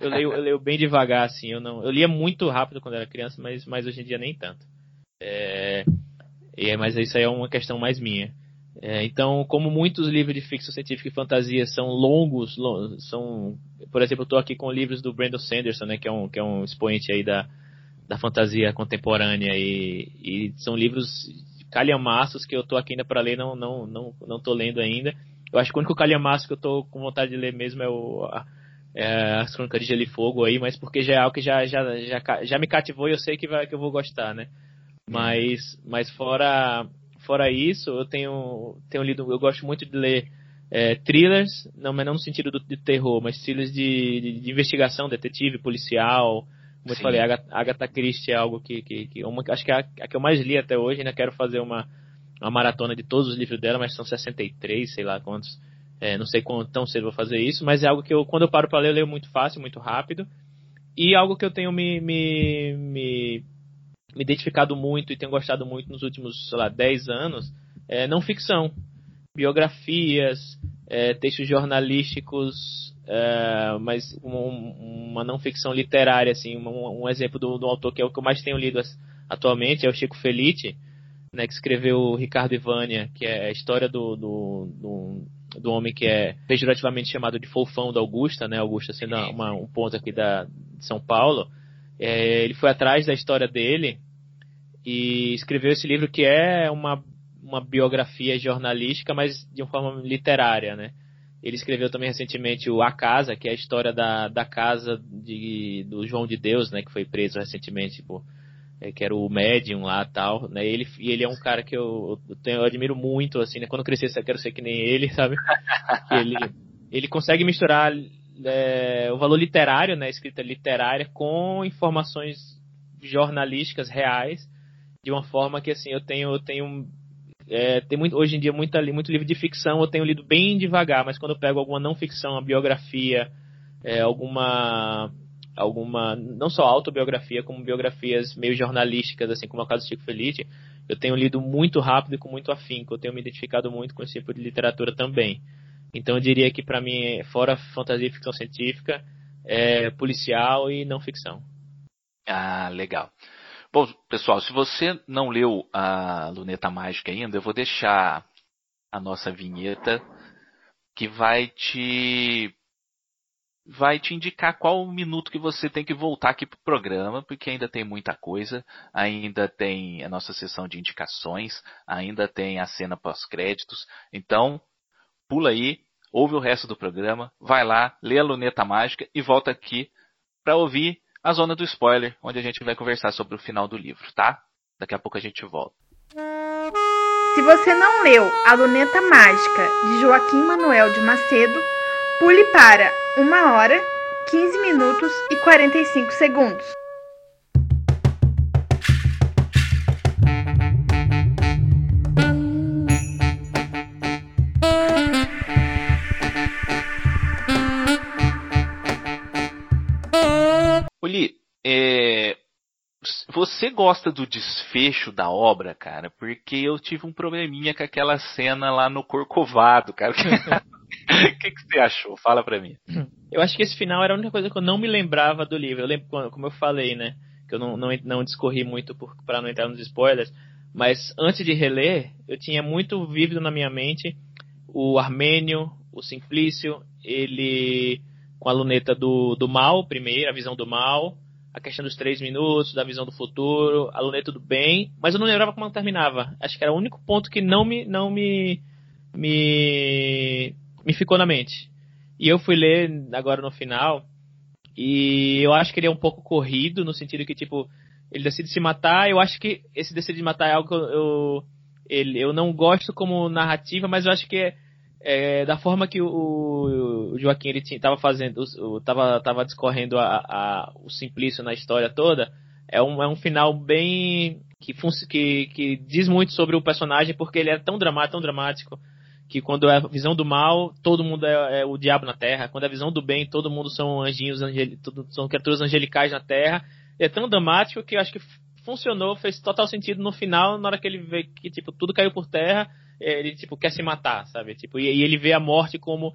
Eu leio, eu leio bem devagar, assim. Eu, não, eu lia muito rápido quando era criança, mas, mas hoje em dia nem tanto. É, é, mas isso aí é uma questão mais minha. É, então, como muitos livros de ficção científica e fantasia são longos, são, por exemplo, eu estou aqui com livros do Brandon Sanderson, né, que é um, que é um expoente aí da, da fantasia contemporânea e, e são livros calhamaços que eu tô aqui ainda para ler, não, não, não, não tô lendo ainda. Eu acho que o único calhamaço que eu tô com vontade de ler mesmo é o é, as Crônicas de Gelo e Fogo aí, mas porque já é algo que já, já, já, já me cativou e eu sei que, vai, que eu vou gostar, né? Mas, mas fora, fora isso, eu tenho, tenho lido, eu gosto muito de ler é, thrillers, não, mas não no sentido do, de terror, mas thrillers de, de, de investigação, detetive, policial, como Sim. eu falei, a Agatha Christie é algo que, que, que uma, acho que é a, a, que eu mais li até hoje, ainda quero fazer uma, uma maratona de todos os livros dela, mas são 63, sei lá quantos. É, não sei quanto tão cedo vou fazer isso, mas é algo que eu, quando eu paro para ler, eu leio muito fácil, muito rápido. E algo que eu tenho me, me, me, me identificado muito e tenho gostado muito nos últimos, sei lá, 10 anos, é não ficção. Biografias, é, textos jornalísticos é, mas um, uma não ficção literária, assim, um, um exemplo do, do, autor que é o que eu mais tenho lido atualmente é o Chico Felice, né, que escreveu Ricardo Ivânia, que é a história do, do, do, do, homem que é pejorativamente chamado de fofão da Augusta, né, Augusta sendo uma, um ponto aqui da, de São Paulo. É, ele foi atrás da história dele e escreveu esse livro que é uma, uma biografia jornalística, mas de uma forma literária, né. Ele escreveu também recentemente o A Casa, que é a história da, da casa de, do João de Deus, né, que foi preso recentemente por é, que era o médium lá tal, né? Ele, e ele é um cara que eu, eu, tenho, eu admiro muito, assim, né? Quando eu crescer, eu quero ser que nem ele, sabe? ele, ele consegue misturar é, o valor literário, né? Escrita literária com informações jornalísticas reais de uma forma que, assim, eu tenho, eu tenho é, tem muito, hoje em dia muito livro de ficção, eu tenho lido bem devagar, mas quando eu pego alguma não ficção, uma biografia, é, alguma alguma não só autobiografia como biografias meio jornalísticas assim como é o caso do Chico Felice eu tenho lido muito rápido e com muito afinco eu tenho me identificado muito com esse tipo de literatura também. Então eu diria que para mim fora fantasia e ficção científica é policial e não ficção. Ah legal Bom, pessoal, se você não leu a Luneta Mágica ainda, eu vou deixar a nossa vinheta que vai te vai te indicar qual o minuto que você tem que voltar aqui para o programa, porque ainda tem muita coisa, ainda tem a nossa sessão de indicações, ainda tem a cena pós-créditos. Então, pula aí, ouve o resto do programa, vai lá, lê a Luneta Mágica e volta aqui para ouvir a zona do spoiler, onde a gente vai conversar sobre o final do livro, tá? Daqui a pouco a gente volta. Se você não leu A Luneta Mágica de Joaquim Manuel de Macedo, pule para 1 hora, 15 minutos e 45 segundos. É, você gosta do desfecho da obra, cara? Porque eu tive um probleminha com aquela cena lá no Corcovado, cara. O que, que, você achou? Fala pra mim. Eu acho que esse final era a única coisa que eu não me lembrava do livro. Eu lembro, como eu falei, né? Que eu não, não, não discorri muito para não entrar nos spoilers. Mas antes de reler, eu tinha muito vívido na minha mente o Armênio, o Simplício, ele com a luneta do, do mal, primeiro, a visão do mal, a questão dos três minutos, da visão do futuro, a luneta do bem, mas eu não lembrava como ela terminava. Acho que era o único ponto que não me, não me, me, me ficou na mente. E eu fui ler agora no final, e eu acho que ele é um pouco corrido, no sentido que, tipo, ele decide se matar. Eu acho que esse decide matar é algo que eu, eu, ele, eu não gosto como narrativa, mas eu acho que é, é da forma que o, o Joaquim ele estava fazendo, estava tava discorrendo a, a, o Simplício na história toda. É um, é um final bem que, que, que diz muito sobre o personagem porque ele é tão dramático, tão dramático que quando é a visão do mal, todo mundo é, é, o diabo na terra. Quando é a visão do bem, todo mundo são anjinhos, angel, são criaturas angelicais na terra é tão dramático que eu acho que funcionou, fez total sentido no final, na hora que ele vê que tipo tudo caiu por terra, ele tipo quer se matar, sabe? Tipo, e, e ele vê a morte como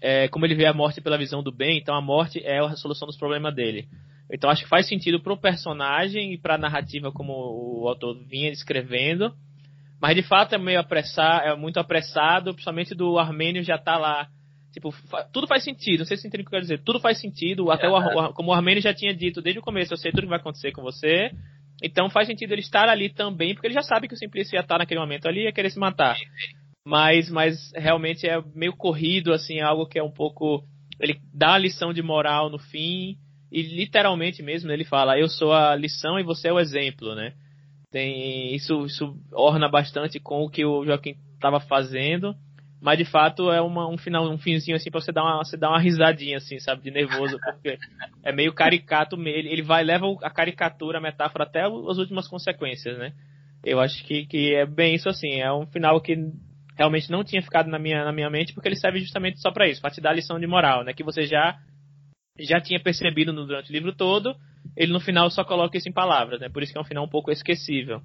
é, como ele vê a morte pela visão do bem, então a morte é a solução dos problemas dele. Então acho que faz sentido pro personagem e pra narrativa como o autor vinha descrevendo. Mas de fato é meio apressado, é muito apressado, principalmente do Armênio já tá lá Tipo, tudo faz sentido, não sei se você entende o que eu quero dizer. Tudo faz sentido, até o, o, como o Armênio já tinha dito desde o começo, eu sei tudo que vai acontecer com você. Então faz sentido ele estar ali também, porque ele já sabe que o Simplício ia estar naquele momento ali e ia querer se matar. Mas, mas realmente é meio corrido, assim, algo que é um pouco. Ele dá a lição de moral no fim, e literalmente mesmo ele fala: Eu sou a lição e você é o exemplo, né? Tem, isso, isso orna bastante com o que o Joaquim estava fazendo. Mas de fato é uma, um final, um finzinho assim pra você dar uma, você dar uma risadinha assim, sabe, de nervoso, porque é meio caricato, ele, ele vai leva a caricatura, a metáfora até as últimas consequências, né? Eu acho que, que é bem isso assim, é um final que realmente não tinha ficado na minha, na minha mente, porque ele serve justamente só para isso, para te dar a lição de moral, né? Que você já já tinha percebido durante o livro todo, ele no final só coloca isso em palavras, né? Por isso que é um final um pouco esquecível.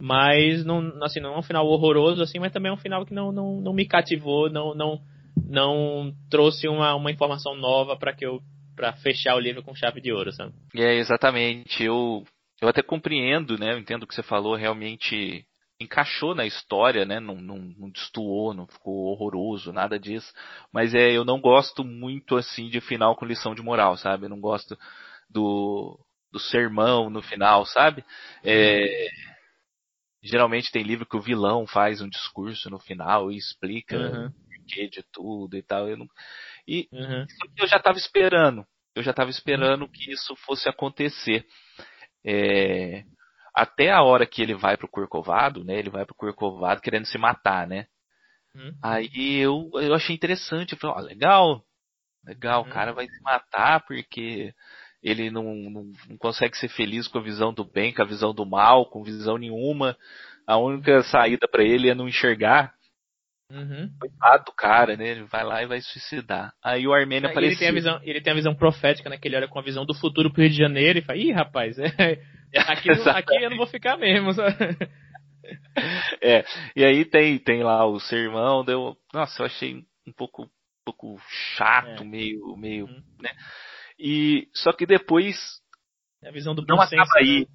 Mas não, assim, não é um final horroroso, assim, mas também é um final que não, não, não me cativou, não, não, não trouxe uma, uma informação nova para que eu para fechar o livro com chave de ouro, sabe? É, exatamente. Eu, eu até compreendo, né? Eu entendo o que você falou, realmente encaixou na história, né? Não, não, não destoou, não ficou horroroso, nada disso. Mas é, eu não gosto muito assim de final com lição de moral, sabe? Eu não gosto do, do sermão no final, sabe? É, Geralmente tem livro que o vilão faz um discurso no final e explica uhum. o porquê de tudo e tal. Eu não... E uhum. eu já estava esperando. Eu já estava esperando uhum. que isso fosse acontecer. É... Até a hora que ele vai pro Corcovado, né? Ele vai pro Corcovado querendo se matar, né? Uhum. Aí eu, eu achei interessante. Eu falei, ó, legal, legal, o uhum. cara vai se matar porque ele não, não, não, consegue ser feliz com a visão do bem, com a visão do mal, com visão nenhuma. A única saída para ele é não enxergar. Uhum. Coitado do cara, né? Ele vai lá e vai suicidar. Aí o Armênio apareceu. Ele tem, a visão, ele tem a visão profética, né? Que ele olha com a visão do futuro pro Rio de Janeiro e fala, ih, rapaz, é, aqui, aqui eu não vou ficar mesmo. é, e aí tem, tem lá o sermão, deu. Nossa, eu achei um pouco, um pouco chato, é. meio, meio, uhum. né? E só que depois a visão do não acaba aí.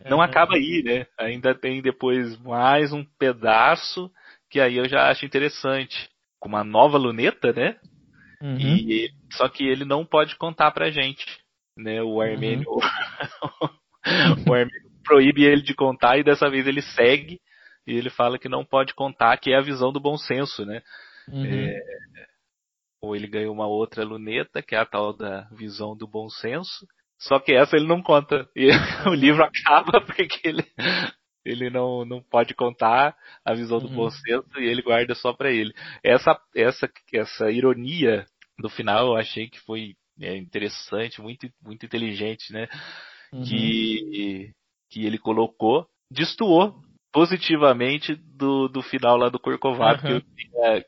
Né? Não acaba aí, né? Ainda tem depois mais um pedaço que aí eu já acho interessante, com uma nova luneta, né? Uhum. E só que ele não pode contar pra gente, né? O Armênio uhum. o Armênio proíbe ele de contar e dessa vez ele segue e ele fala que não pode contar, que é a visão do bom senso, né? Uhum. É, ou ele ganhou uma outra luneta, que é a tal da visão do bom senso. Só que essa ele não conta. E o livro acaba porque ele, ele não, não pode contar a visão do uhum. bom senso e ele guarda só para ele. Essa, essa, essa ironia do final eu achei que foi é, interessante, muito, muito inteligente, né? Uhum. Que, que ele colocou, destoou positivamente do, do final lá do Corcovado, uhum. que, eu tinha,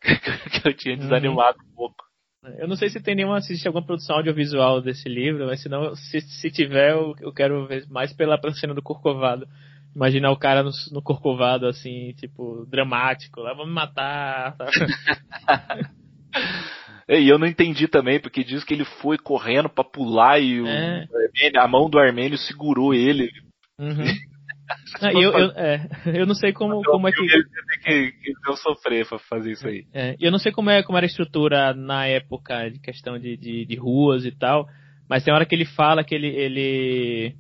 que eu tinha desanimado uhum. um pouco. Eu não sei se tem nenhuma, se existe alguma produção audiovisual desse livro, mas se não, se, se tiver, eu, eu quero ver mais pela, cena do Corcovado. Imaginar o cara no, no Corcovado, assim, tipo, dramático, lá, vamos matar. Tá? E eu não entendi também, porque diz que ele foi correndo para pular e o É. Armênio- a mão do Armênio segurou ele. Uhum. Ah, eu, eu, é, eu não sei como, como é que. Que, que não sofrer pra fazer isso aí. É, eu não sei como, é, como era a estrutura na época de questão de, de, de ruas e tal, mas tem hora que ele fala que ele, ele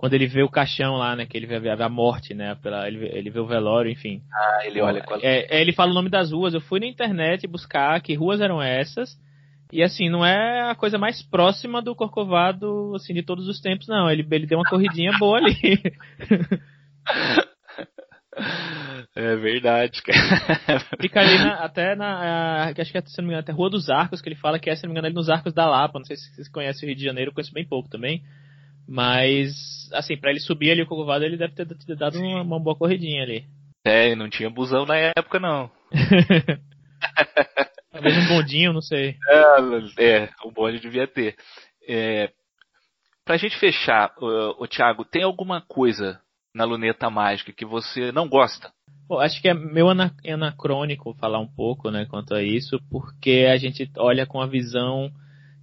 quando ele vê o caixão lá, né, que ele vê a, a morte, né, pela, ele, vê- ele vê o velório, enfim. Ah, ele olha a... É, é, ele fala o nome das ruas. Eu fui na internet buscar que ruas eram essas. E assim, não é a coisa mais próxima do Corcovado, assim, de todos os tempos, não. Ele, ele deu uma corridinha boa ali. É verdade, cara. Fica ali na- até na. a- acho que é, se não me engano, até Rua dos Arcos, que ele fala que é, se não me engano, ali nos Arcos da Lapa. Não sei se vocês conhecem o Rio de Janeiro, eu conheço bem pouco também. Mas, assim, pra ele subir ali o Corcovado, ele deve ter, ter dado uma, uma boa corridinha ali. É, não tinha busão na época, não. Talvez um bondinho, não sei. É, é o bonde devia ter. É, pra gente fechar, o, Thiago, tem alguma coisa na luneta mágica que você não gosta? Bom, acho que é meio ana- anacrônico falar um pouco, né, quanto a isso, porque a gente olha com a visão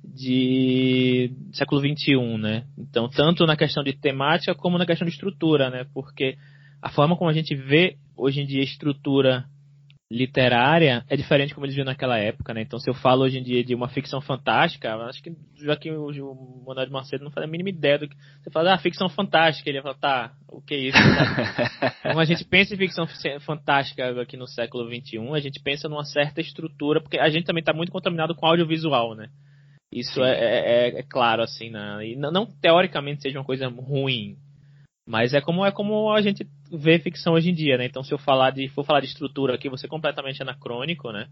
de século XXI, né? Então, tanto na questão de temática como na questão de estrutura, né? Porque a forma como a gente vê hoje em dia a estrutura literária é diferente como eles viam naquela época, né? Então, se eu falo hoje em dia de uma ficção fantástica, acho que já que o, o Manuel de Macedo não faz a mínima ideia do que você fala, ah, ficção fantástica, ele ia falar, tá, o que é isso? Então a gente pensa em ficção fi- fantástica aqui no século XXI, a gente pensa numa certa estrutura, porque a gente também está muito contaminado com audiovisual, né? Isso é, é- é claro, assim, né? E não, não teoricamente seja uma coisa ruim, mas é como é como a gente vê ficção hoje em dia, né? Então se eu falar de for falar de estrutura aqui, você completamente anacrônico, né?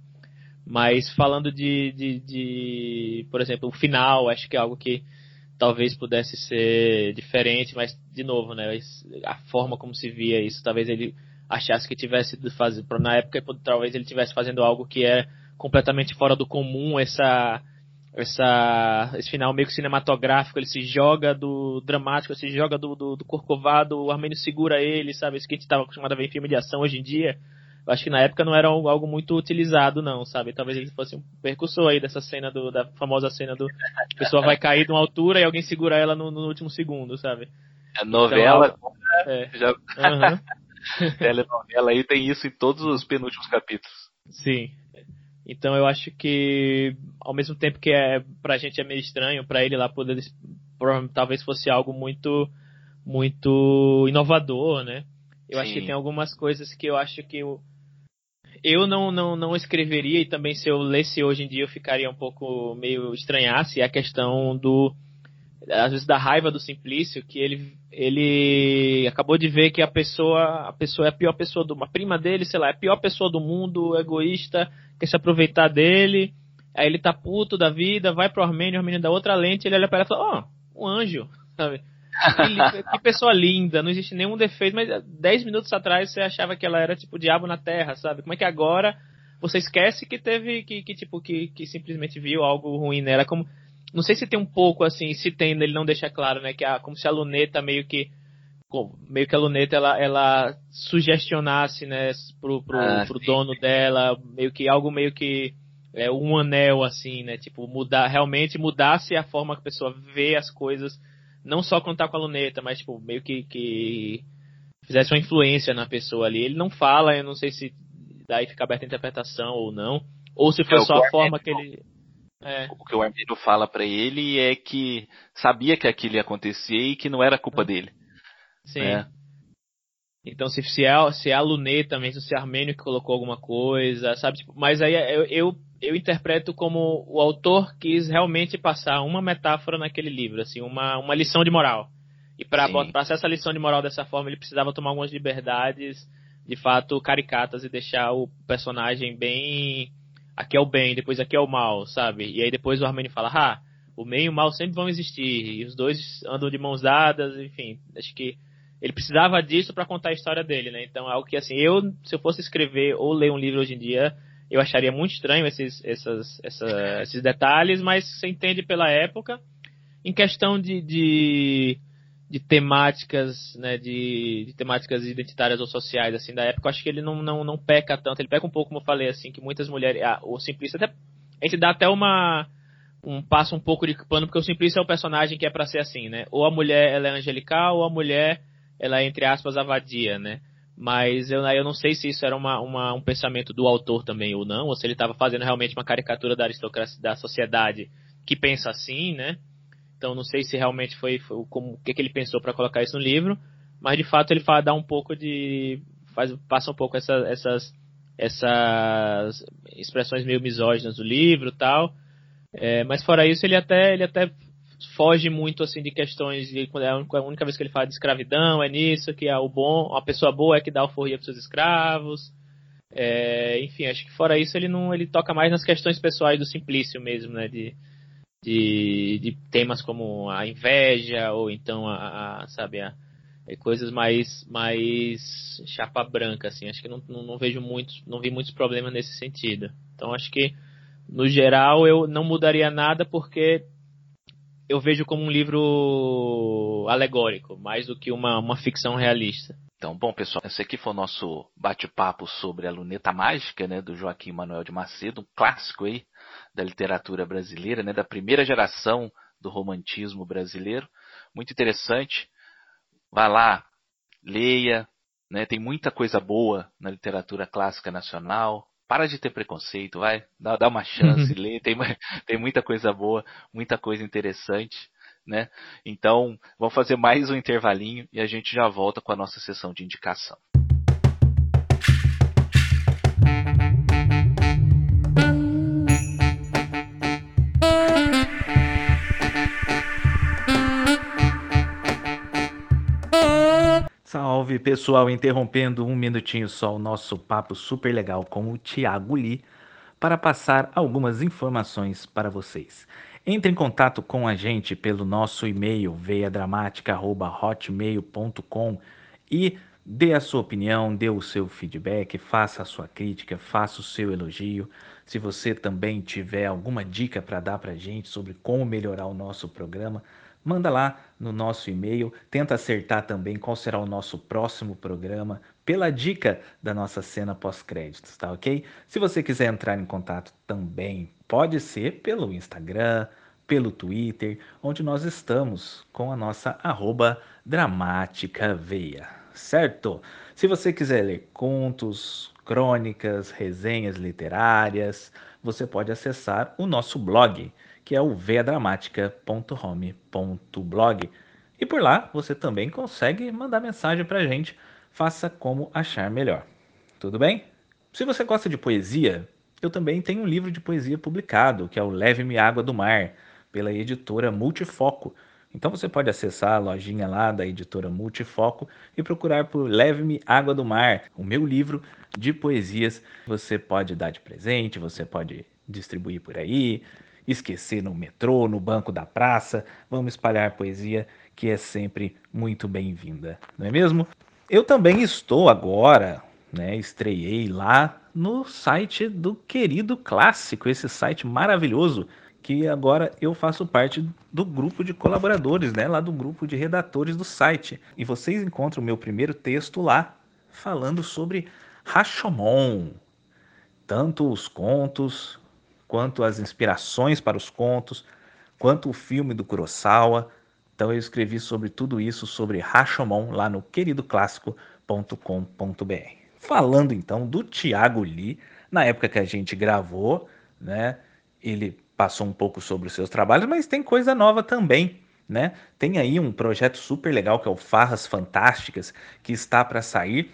Mas falando de, de, de, por exemplo, o final, acho que é algo que talvez pudesse ser diferente, mas de novo, né? A forma como se via isso, talvez ele achasse que tivesse fazer, na época talvez ele tivesse fazendo algo que é completamente fora do comum, essa essa esse final meio que cinematográfico, ele se joga do dramático, se joga do, do, do corcovado, o Armênio segura ele, sabe? Isso que a gente estava acostumado a ver em filme de ação hoje em dia. Eu acho que na época não era algo muito utilizado, não, sabe? Talvez ele fosse um percussor aí dessa cena do, da famosa cena do a pessoa vai cair de uma altura e alguém segura ela no, no último segundo, sabe? A novela, É. já, Aham. telenovela aí tem isso em todos os penúltimos capítulos. Sim. Então eu acho que ao mesmo tempo que é pra gente é meio estranho, pra ele lá poder talvez fosse algo muito muito inovador, né? Eu acho Sim. que tem algumas coisas que eu acho que eu eu não, não, não escreveria e também se eu lesse hoje em dia eu ficaria um pouco meio estranhasse é a questão do às vezes da raiva do Simplício que ele ele acabou de ver que a pessoa a pessoa é a pior pessoa do uma prima dele sei lá é a pior pessoa do mundo egoísta quer se aproveitar dele aí ele tá puto da vida vai pro Armênio o Armênio dá outra lente ele olha pra ela e fala ó um anjo sabe que, pessoa linda, não existe nenhum defeito, mas 10 minutos atrás você achava que ela era tipo o diabo na terra, sabe? Como é que agora você esquece que teve, que, que tipo, que, que simplesmente viu algo ruim nela? Como, não sei se tem um pouco assim, se tem, ele não deixa claro, né? Que a, como se a luneta meio que meio que a luneta ela, ela sugestionasse, né, pro, pro, Ah, pro dono dela, meio que algo meio que é um anel assim, né, tipo mudar realmente mudasse a forma que a pessoa vê as coisas, não só tá com a luneta, mas tipo meio que, que fizesse uma influência na pessoa ali. Ele não fala, eu não sei se daí fica aberta a interpretação ou não, ou se foi É, só a forma que ele é, O que o Armino fala pra ele é que sabia que aquilo ia acontecer e que não era culpa dele. Sim. É. Então, se, se, é, se é a luneta mesmo, se é Armênio que colocou alguma coisa, sabe? Tipo, mas aí eu, eu, eu interpreto como o autor quis realmente passar uma metáfora naquele livro, assim, uma, uma lição de moral. E para passar essa lição de moral dessa forma, ele precisava tomar algumas liberdades, de fato, caricatas e deixar o personagem bem. Aqui é o bem, depois aqui é o mal, sabe? E aí depois o Armênio fala, ah, o bem e o mal sempre vão existir, e os dois andam de mãos dadas, enfim, acho que ele precisava disso para contar a história dele, né? Então é algo que assim, eu se eu fosse escrever ou ler um livro hoje em dia, eu acharia muito estranho esses, essas, essa, esses detalhes, mas você entende pela época. Em questão de, de, de temáticas, né, de, de, temáticas identitárias ou sociais assim da época, eu acho que ele não, não, não peca tanto. Ele peca um pouco, como eu falei, assim, que muitas mulheres, ah, o Simplício até a gente dá até uma um passo um pouco de pano porque o Simplício é o personagem que é para ser assim, né? Ou a mulher ela é angelical ou a mulher ela é entre aspas avadia, né? Mas eu, eu não sei se isso era uma, uma, um pensamento do autor também ou não, ou se ele estava fazendo realmente uma caricatura da aristocracia, da sociedade que pensa assim, né? Então não sei se realmente foi, foi como o que, que ele pensou para colocar isso no livro, mas de fato ele fala, dá um pouco de faz passa um pouco essa, essas essas expressões meio misóginas do livro, tal. É, mas fora isso ele até ele até foge muito assim de questões de é a única vez que ele fala de escravidão é nisso que é o bom a pessoa boa é que dá alforria para seus escravos. É, enfim acho que fora isso ele não ele toca mais nas questões pessoais do Simplício mesmo né de, de, de temas como a inveja ou então a, a sabe a, é, coisas mais mais chapa branca assim. Acho que não, não, não vejo muitos não vi muitos problemas nesse sentido. Então acho que no geral eu não mudaria nada porque eu vejo como um livro alegórico, mais do que uma, uma ficção realista. Então, bom, pessoal, esse aqui foi o nosso bate-papo sobre a luneta mágica, né, do Joaquim Manuel de Macedo, um clássico aí da literatura brasileira, né, da primeira geração do romantismo brasileiro. Muito interessante. Vá lá, leia, né, tem muita coisa boa na literatura clássica nacional. Para de ter preconceito, vai, dá, dá uma chance, uhum. lê, tem, tem muita coisa boa, muita coisa interessante, né? Então, vamos fazer mais um intervalinho e a gente já volta com a nossa sessão de indicação. Salve pessoal, interrompendo um minutinho só o nosso papo super legal com o Thiago Lee para passar algumas informações para vocês. Entre em contato com a gente pelo nosso e-mail veiadramática@hotmail.com e dê a sua opinião, dê o seu feedback, faça a sua crítica, faça o seu elogio. Se você também tiver alguma dica para dar para a gente sobre como melhorar o nosso programa, manda lá no nosso e-mail, tenta acertar também qual será o nosso próximo programa pela dica da nossa cena pós-créditos, tá ok? Se você quiser entrar em contato também, pode ser pelo Instagram, pelo Twitter, onde nós estamos com a nossa arroba veia, certo? Se você quiser ler contos, crônicas, resenhas literárias, você pode acessar o nosso blog que é o veadramática.home.blog. E por lá você também consegue mandar mensagem para a gente, faça como achar melhor. Tudo bem? Se você gosta de poesia, eu também tenho um livro de poesia publicado, que é o Leve-me Água do Mar, pela editora Multifoco. Então você pode acessar a lojinha lá da editora Multifoco e procurar por Leve-me Água do Mar, o meu livro de poesias. Você pode dar de presente, você pode distribuir por aí, esquecer no metrô, no banco da praça. Vamos espalhar poesia que é sempre muito bem-vinda, não é mesmo? Eu também estou agora, né, estreiei lá no site do Querido Clássico, esse site maravilhoso que agora eu faço parte do grupo de colaboradores, né, lá do grupo de redatores do site. E vocês encontram o meu primeiro texto lá falando sobre Rashomon, tanto os contos quanto as inspirações para os contos, quanto o filme do Kurosawa. Então eu escrevi sobre tudo isso, sobre Rashomon, lá no queridoclássico.com.br. Falando então do Tiago Lee, na época que a gente gravou, né, ele passou um pouco sobre os seus trabalhos, mas tem coisa nova também. Né? Tem aí um projeto super legal que é o Farras Fantásticas, que está para sair,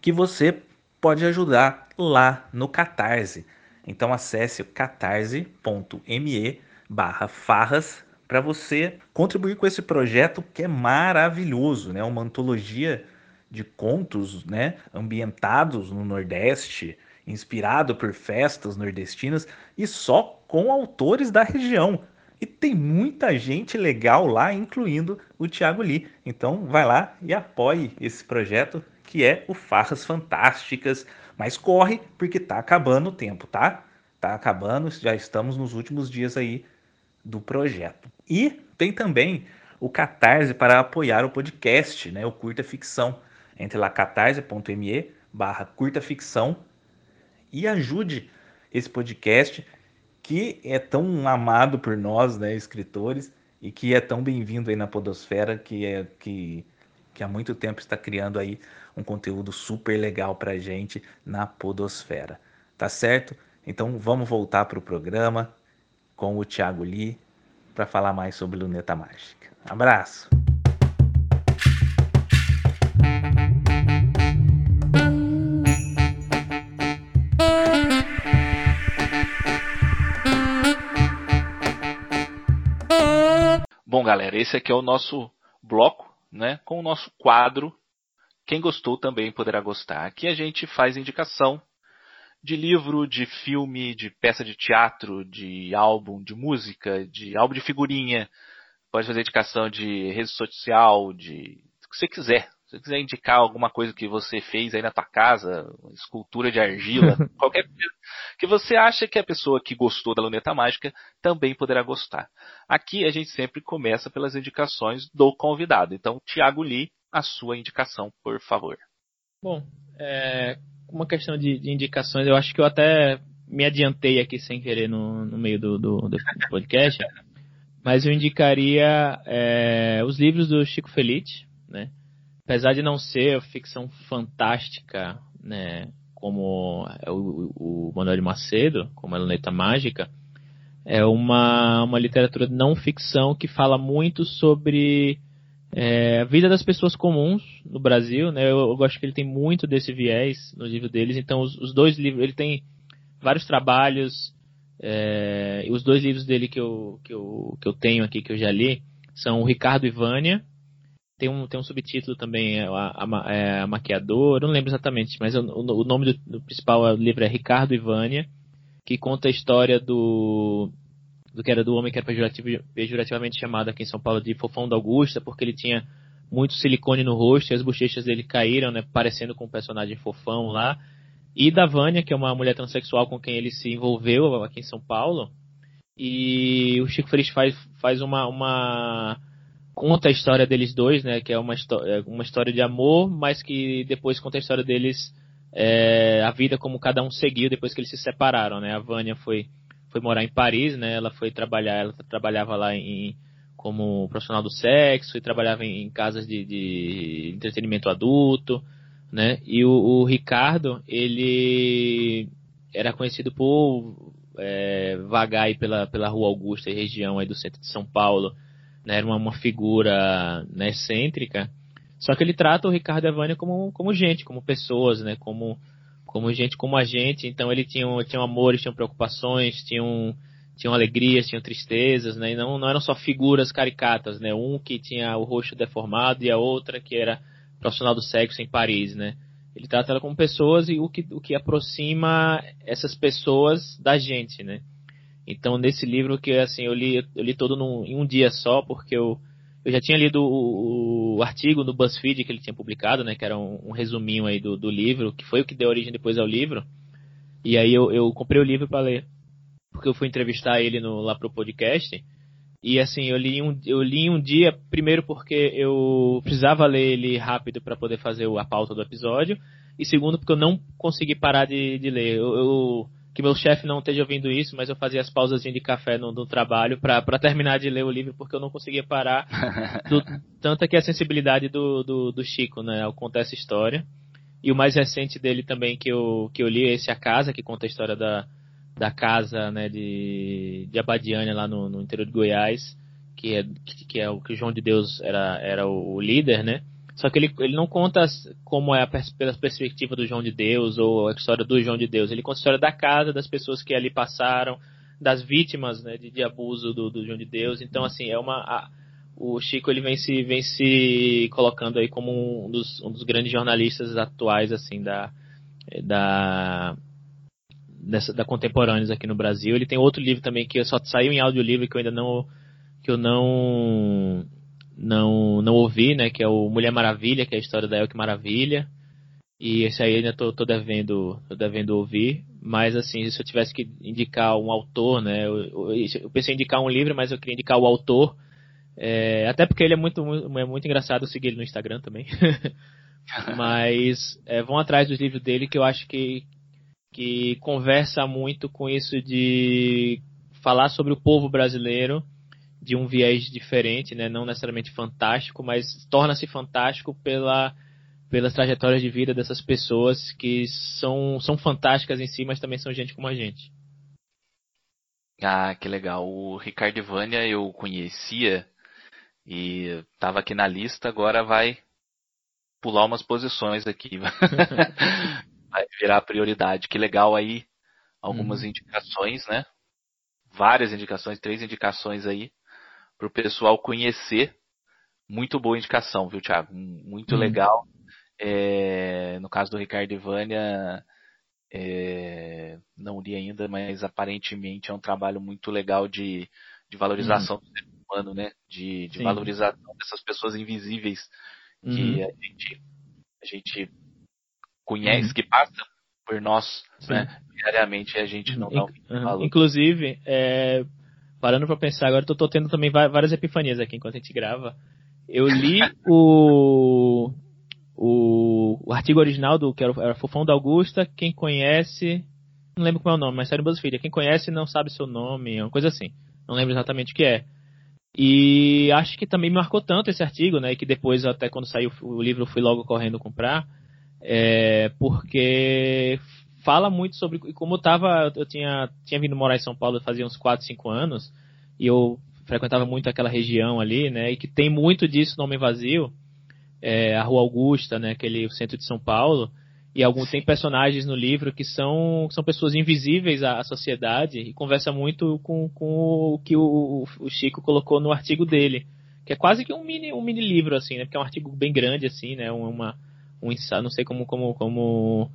que você pode ajudar lá no Catarse. Então acesse catarse.me barra farras para você contribuir com esse projeto que é maravilhoso, né? Uma antologia de contos, né? Ambientados no Nordeste, inspirado por festas nordestinas e só com autores da região. E tem muita gente legal lá, incluindo o Thiago Lee. Então vai lá e apoie esse projeto que é o Farras Fantásticas. Mas corre, porque tá acabando o tempo, tá? Tá acabando, já estamos nos últimos dias aí do projeto. E tem também o Catarse para apoiar o podcast, né? O Curta Ficção. Entre lá catarse.me barra curta ficção e ajude esse podcast que é tão amado por nós, né, escritores, e que é tão bem-vindo aí na podosfera, que é que, que há muito tempo está criando aí um conteúdo super legal pra gente na podosfera. Tá certo? Então vamos voltar para o programa com o Thiago Lee para falar mais sobre Luneta Mágica. Abraço! Bom, galera, esse aqui é o nosso bloco, né, com o nosso quadro. Quem gostou também poderá gostar. Aqui a gente faz indicação de livro, de filme, de peça de teatro, de álbum, de música, de álbum de figurinha. Pode fazer indicação de rede social, de o que você quiser. Se você quiser indicar alguma coisa que você fez aí na tua casa, escultura de argila, qualquer coisa que você acha que a pessoa que gostou da luneta mágica também poderá gostar. Aqui a gente sempre começa pelas indicações do convidado. Então, Tiago Lee, a sua indicação, por favor. Bom, é, uma questão de, de, indicações, eu acho que eu até me adiantei aqui sem querer no, no meio do, do, do podcast, mas eu indicaria é, os livros do Chico Felice, né? Apesar de não ser ficção fantástica, né, como é o, o Manuel de Macedo, como a Luneta Mágica, é uma, uma literatura não ficção que fala muito sobre é, a vida das pessoas comuns no Brasil, né? Eu, eu, gosto que ele tem muito desse viés no livro deles. Então, os, os dois livros, ele tem vários trabalhos. É, os dois livros dele que eu, que, eu, que eu tenho aqui, que eu já li, são o Ricardo e Vânia, tem um, tem um subtítulo também, é a, a, é, a Maquiador, não lembro exatamente, mas o, o nome do, do, principal livro é Ricardo Ivânia, que conta a história do, do que era do homem que era pejorativamente chamado aqui em São Paulo de Fofão da Augusta, porque ele tinha muito silicone no rosto e as bochechas dele caíram, né, parecendo com o um personagem fofão lá. E da Vânia, que é uma mulher transexual com quem ele se envolveu aqui em São Paulo. E o Chico Feliz faz, faz uma, uma conta a história deles dois, né? Que é uma, é uma história de amor, mas que depois conta a história deles, é, a vida como cada um seguiu depois que eles se separaram, né? A Vânia foi, foi morar em Paris, né? Ela foi trabalhar, ela trabalhava lá em, como profissional do sexo e trabalhava em, em casas de, de, entretenimento adulto, né? E o, o Ricardo, ele era conhecido por é, vagar aí pela, pela Rua Augusta, região aí do centro de São Paulo, né, era uma, uma figura né, excêntrica. Só que ele trata o Ricardo e a Vânia como, como gente, como pessoas, né, como, como gente como a gente. Então ele tinha, tinha amores, tinha preocupações, tinham, tinham alegrias, tinham tristezas, né, e não, não eram só figuras caricatas, né, um que tinha o rosto deformado e a outra que era profissional do sexo em Paris, né. Ele trata ela como pessoas e o que, o que aproxima essas pessoas da gente, né. Então, nesse livro que assim eu li, eu li todo num, em um dia só, porque eu, eu já tinha lido o, o, artigo no BuzzFeed que ele tinha publicado, né, que era um, um, resuminho aí do, do livro, que foi o que deu origem depois ao livro. E aí eu, eu comprei o livro para ler, porque eu fui entrevistar ele no, lá pro podcast. E assim, eu li, um, eu li um dia, primeiro porque eu precisava ler ele rápido para poder fazer a pauta do episódio, e segundo porque eu não consegui parar de, de ler. eu, eu que meu chefe não esteja ouvindo isso, mas eu fazia as pausas de café no, no trabalho para terminar de ler o livro porque eu não conseguia parar. Do, tanto é que a sensibilidade do, do, do, Chico, né, ao contar essa história. E o mais recente dele também que eu, que eu li é esse A Casa, que conta a história da, da casa né, de, de Abadiânia lá no, no interior de Goiás, que é, que é o que o João de Deus era, era o líder, né? Só que ele, ele não conta como é a pela perspectiva do João de Deus ou a história do João de Deus. Ele conta a história da casa, das pessoas que ali passaram, das vítimas né, de, de, abuso do, do, João de Deus. Então, assim, é uma. A, o Chico ele vem se, vem se colocando aí como um dos, um dos grandes jornalistas atuais, assim, da. da dessa, da contemporâneos aqui no Brasil. Ele tem outro livro também que só saiu em audiolivro que eu ainda não que eu não não, não ouvi, né? Que é o Mulher Maravilha, que é a história da Elke Maravilha. E esse aí ainda tô, tô devendo, tô devendo ouvir. Mas assim, se eu tivesse que indicar um autor, né? Eu, eu pensei em indicar um livro, mas eu queria indicar o autor. É, até porque ele é muito, muito, é muito engraçado eu seguir ele no Instagram também. mas é, vão atrás dos livros dele que eu acho que, que conversa muito com isso de falar sobre o povo brasileiro de um viés diferente, né? não necessariamente fantástico, mas torna-se fantástico pela pelas trajetórias de vida dessas pessoas que são, são fantásticas em si, mas também são gente como a gente. Ah, que legal. O Ricardo Vânia eu conhecia e estava aqui na lista, agora vai pular umas posições aqui. vai virar prioridade. Que legal aí. Algumas uhum. indicações, né? Várias indicações, três indicações aí para o pessoal conhecer. Muito boa indicação, viu, Thiago? Muito uhum. legal. É, no caso do Ricardo Ivânia, é, não li ainda, mas aparentemente é um trabalho muito legal de, de valorização uhum. do ser humano, né? De, de valorização dessas pessoas invisíveis que uhum. a, gente, a gente conhece, uhum. que passam por nós, Sim. né? Diariamente a gente não dá um valor. Inclusive, é, parando para pensar agora, eu tô tendo também várias epifanias aqui enquanto a gente grava. Eu li o o, o artigo original do que era, era Fofão da Augusta, quem conhece, não lembro qual é o nome, mas saiu no BuzzFeed, quem conhece não sabe seu nome, uma coisa assim. Não lembro exatamente o que é. E acho que também me marcou tanto esse artigo, né, que depois até quando saiu o livro eu fui logo correndo comprar, é, porque fala muito sobre como eu tava, eu tinha, tinha vindo morar em São Paulo fazia uns 4, 5 anos, e eu frequentava muito aquela região ali, né, e que tem muito disso no Homem Vazio, é, a Rua Augusta, né, aquele centro de São Paulo, e algum, tem personagens no livro que são, são pessoas invisíveis à, à sociedade e conversa muito com, com o que o, o, Chico colocou no artigo dele, que é quase que um mini, um mini livro, assim, né, porque é um artigo bem grande, assim, né, uma, um ensaio, não sei como, como, como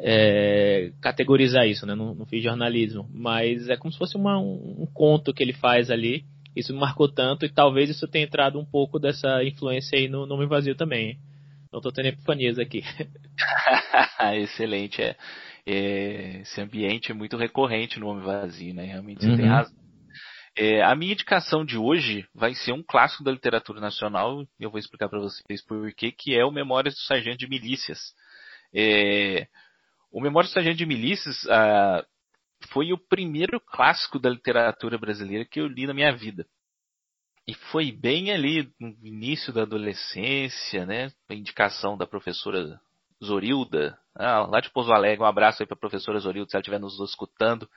é, categorizar isso, né, não, não, fiz jornalismo, mas é como se fosse uma, um, um conto que ele faz ali, isso me marcou tanto e talvez isso tenha entrado um pouco dessa influência aí no Nome Vazio também. Não tô tendo epifanias aqui. Excelente, é, é, Esse ambiente é muito recorrente no Homem Vazio, né? Realmente você uhum. tem razão. É, a minha indicação de hoje vai ser um clássico da literatura nacional, eu vou explicar para vocês por quê, que é o Memórias do Sargento de Milícias. É, o Memórias do Sargento de Milícias, ah, foi o primeiro clássico da literatura brasileira que eu li na minha vida. E foi bem ali no início da adolescência, né? A indicação da professora Zorilda, ah, lá de Pouso Alegre. Um abraço aí para a professora Zorilda, se ela estiver nos escutando,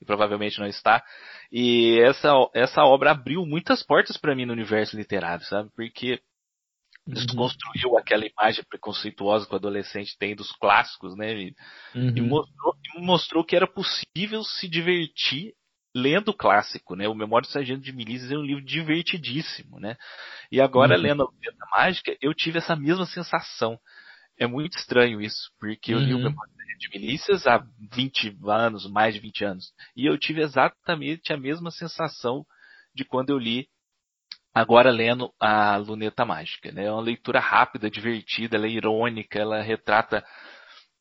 e provavelmente não está. E essa, essa obra abriu muitas portas para mim no universo literário, sabe? Porque desconstruiu uhum. aquela imagem preconceituosa que o adolescente tem dos clássicos, né? E, uhum. e, mostrou, mostrou, que era possível se divertir lendo o clássico, né? O Memória do Sargento de Milícias é um livro divertidíssimo, né? E agora, uhum. lendo a Luneta Mágica, eu tive essa mesma sensação. É muito estranho isso, porque eu li o uhum. Memória do Sargento de Milícias há 20 anos, mais de 20 anos, e eu tive exatamente a mesma sensação de quando eu li agora lendo a Luneta Mágica. Né? É uma leitura rápida, divertida, ela é irônica, ela retrata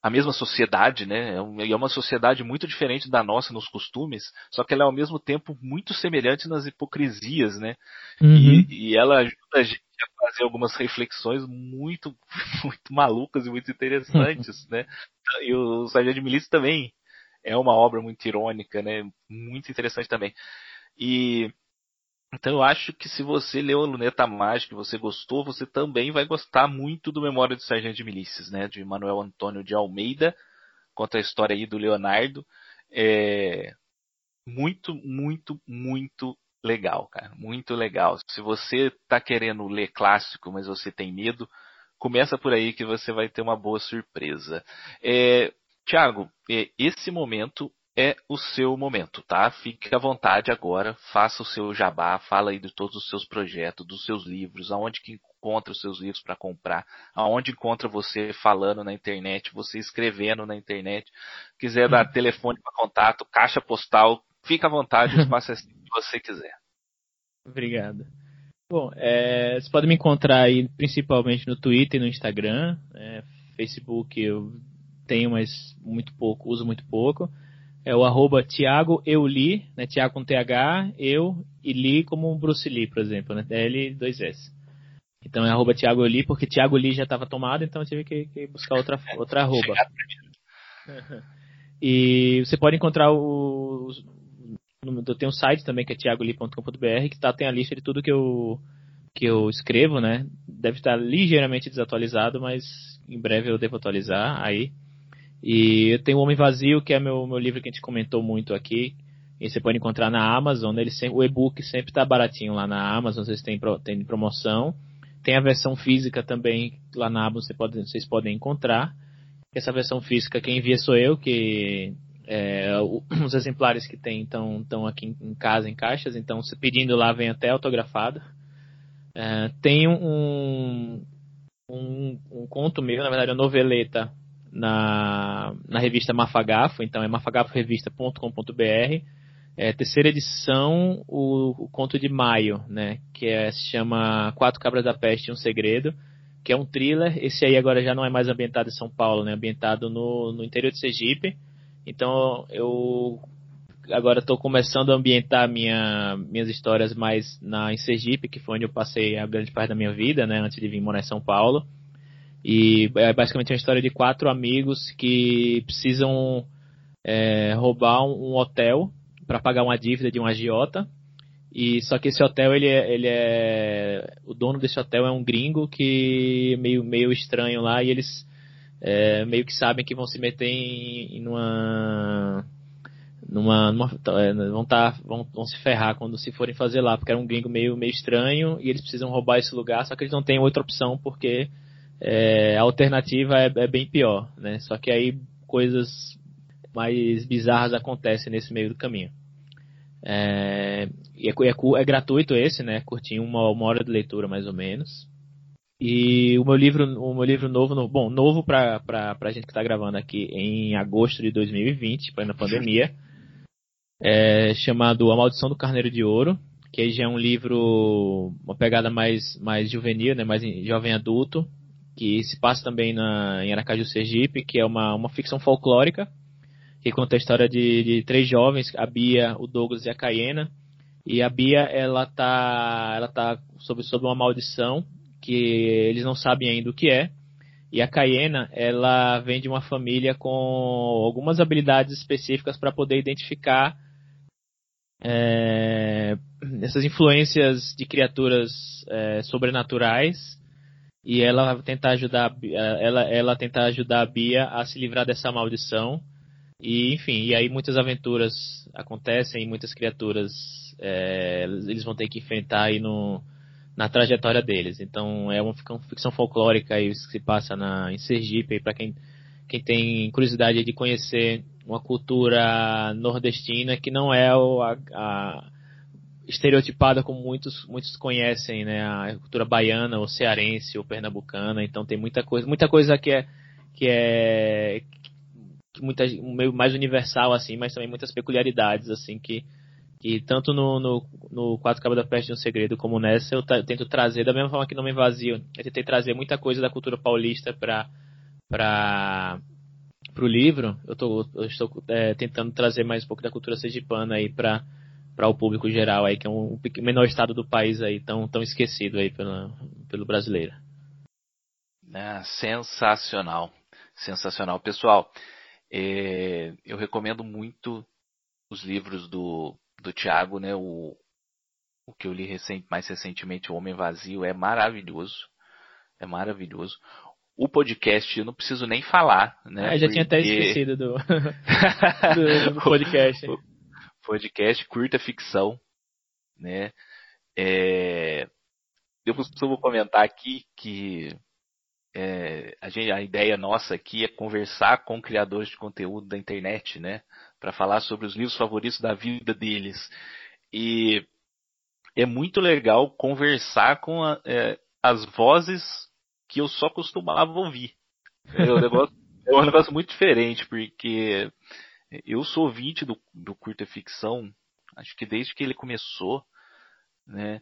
a mesma sociedade, né? É e é uma sociedade muito diferente da nossa nos costumes, só que ela é ao mesmo tempo muito semelhante nas hipocrisias, né? Uhum. E, e, ela ajuda a gente a fazer algumas reflexões muito, muito malucas e muito interessantes, né? E o Sargento de Milícia também é uma obra muito irônica, né? Muito interessante também. E então eu acho que se você leu a Luneta Mágica e você gostou, você também vai gostar muito do Memória do Sargento de Milícias, né? De Manuel Antônio de Almeida, conta a história aí do Leonardo. É muito, muito, muito legal, cara. Muito legal. Se você está querendo ler clássico, mas você tem medo, começa por aí que você vai ter uma boa surpresa. É, Tiago, é, esse momento é o seu momento, tá? Fique à vontade agora, faça o seu jabá, fala aí de todos os seus projetos, dos seus livros, aonde que encontra os seus livros para comprar, aonde encontra você falando na internet, você escrevendo na internet, quiser dar hum. telefone para contato, caixa postal, fica à vontade, o espaço é assim que você quiser. Obrigado. Bom, é, você pode me encontrar aí principalmente no Twitter e no Instagram, é, Facebook eu tenho, mas muito pouco, uso muito pouco. É o arroba Thiago Euli, né? Thiago com TH, eu e Li como Bruce Lee, por exemplo, né? L2S. Então é arroba Thiago Euli, porque Thiago Lee já estava tomado, então eu tive que, que buscar outra, outra arroba. e você pode encontrar o. Eu tenho um site também que é thiagoli.com.br que tá, tem a lista de tudo que eu, que eu escrevo, né? Deve estar ligeiramente desatualizado, mas em breve eu devo atualizar aí. E tenho o Homem Vazio, que é meu, meu livro que a gente comentou muito aqui. E você pode encontrar na Amazon. Ele sempre, o e-book sempre está baratinho lá na Amazon, vocês têm, têm promoção. Tem a versão física também lá na Amazon, você pode, vocês podem encontrar. Essa versão física quem envia sou eu, que é, os exemplares que tem estão aqui em, em, casa, em caixas, então se pedindo lá vem até autografado. É, tem um, um, um, conto meu, na verdade, uma noveleta na, na revista Mafagafo, então é mafagaforevista.com.br. É, terceira edição, o, o, conto de maio, né, que é, se chama Quatro Cabras da Peste e um Segredo, que é um thriller. Esse aí agora já não é mais ambientado em São Paulo, né, ambientado no, no interior de Sergipe. Então eu agora estou começando a ambientar minha, minhas histórias mais na, em Sergipe, que foi onde eu passei a grande parte da minha vida, né, antes de vir morar em São Paulo. E é basicamente uma história de quatro amigos que precisam é, roubar um, hotel para pagar uma dívida de um agiota. E só que esse hotel ele é, ele é o dono desse hotel é um gringo que meio meio estranho lá e eles é, meio que sabem que vão se meter em, em uma numa, numa é, vão, tá, vão, vão se ferrar quando se forem fazer lá, porque era um gringo meio, meio estranho e eles precisam roubar esse lugar, só que eles não têm outra opção porque é, a alternativa é, é, bem pior, né? Só que aí coisas mais bizarras acontecem nesse meio do caminho. É, é, é, é, gratuito esse, né? Curtinho, uma, uma hora de leitura mais ou menos. E o meu livro, o meu livro novo, no, bom, novo para pra, pra gente que está gravando aqui em agosto de 2020, para na pandemia, é chamado A Maldição do Carneiro de Ouro, que já é um livro, uma pegada mais, mais juvenil, né? Mais jovem adulto, que se passa também na, em Aracaju, Sergipe, que é uma, uma ficção folclórica, que conta a história de, de três jovens, a Bia, o Douglas e a Cayena. E a Bia, ela tá, ela tá sob, sob uma maldição que eles não sabem ainda o que é. E a Cayena, ela vem de uma família com algumas habilidades específicas para poder identificar é, essas influências de criaturas é, sobrenaturais e ela tentar ajudar ela ela tentar ajudar a Bia a se livrar dessa maldição. E enfim e aí muitas aventuras acontecem muitas criaturas é, eles vão ter que enfrentar aí no na trajetória deles. Então é uma ficção folclórica aí que se passa na em Sergipe. Para quem quem tem curiosidade de conhecer uma cultura nordestina que não é o, a, a estereotipada como muitos muitos conhecem, né? A cultura baiana, ou cearense, ou pernambucana. Então tem muita coisa, muita coisa que é que é que muita, meio mais universal assim, mas também muitas peculiaridades assim que que tanto no, no, no Quatro Cabos da Peste de um Segredo como nessa eu, eu tento trazer da mesma forma que não me vazio, eu tentei trazer muita coisa da cultura paulista para para o livro. Eu, tô, eu estou é, tentando trazer mais um pouco da cultura sergipana aí para para o público geral aí, que é um, um menor estado do país aí, tão, tão esquecido aí pelo, pelo brasileiro. É, sensacional, sensacional. Pessoal, é, eu recomendo muito os livros do, do Tiago, né? O, o que eu li recent, mais recentemente, O Homem Vazio, é maravilhoso. É maravilhoso. O podcast eu não preciso nem falar, né? Ah, já porque... tinha até esquecido do, do, do podcast podcast curta ficção, né? É, eu costumo comentar aqui que é, a, gente, a ideia nossa aqui é conversar com criadores de conteúdo da internet, né? Para falar sobre os livros favoritos da vida deles. E é muito legal conversar com a, é, as vozes que eu só costumava ouvir. É um negócio, é um negócio muito diferente, porque eu sou ouvinte do, do curta ficção, acho que desde que ele começou, né?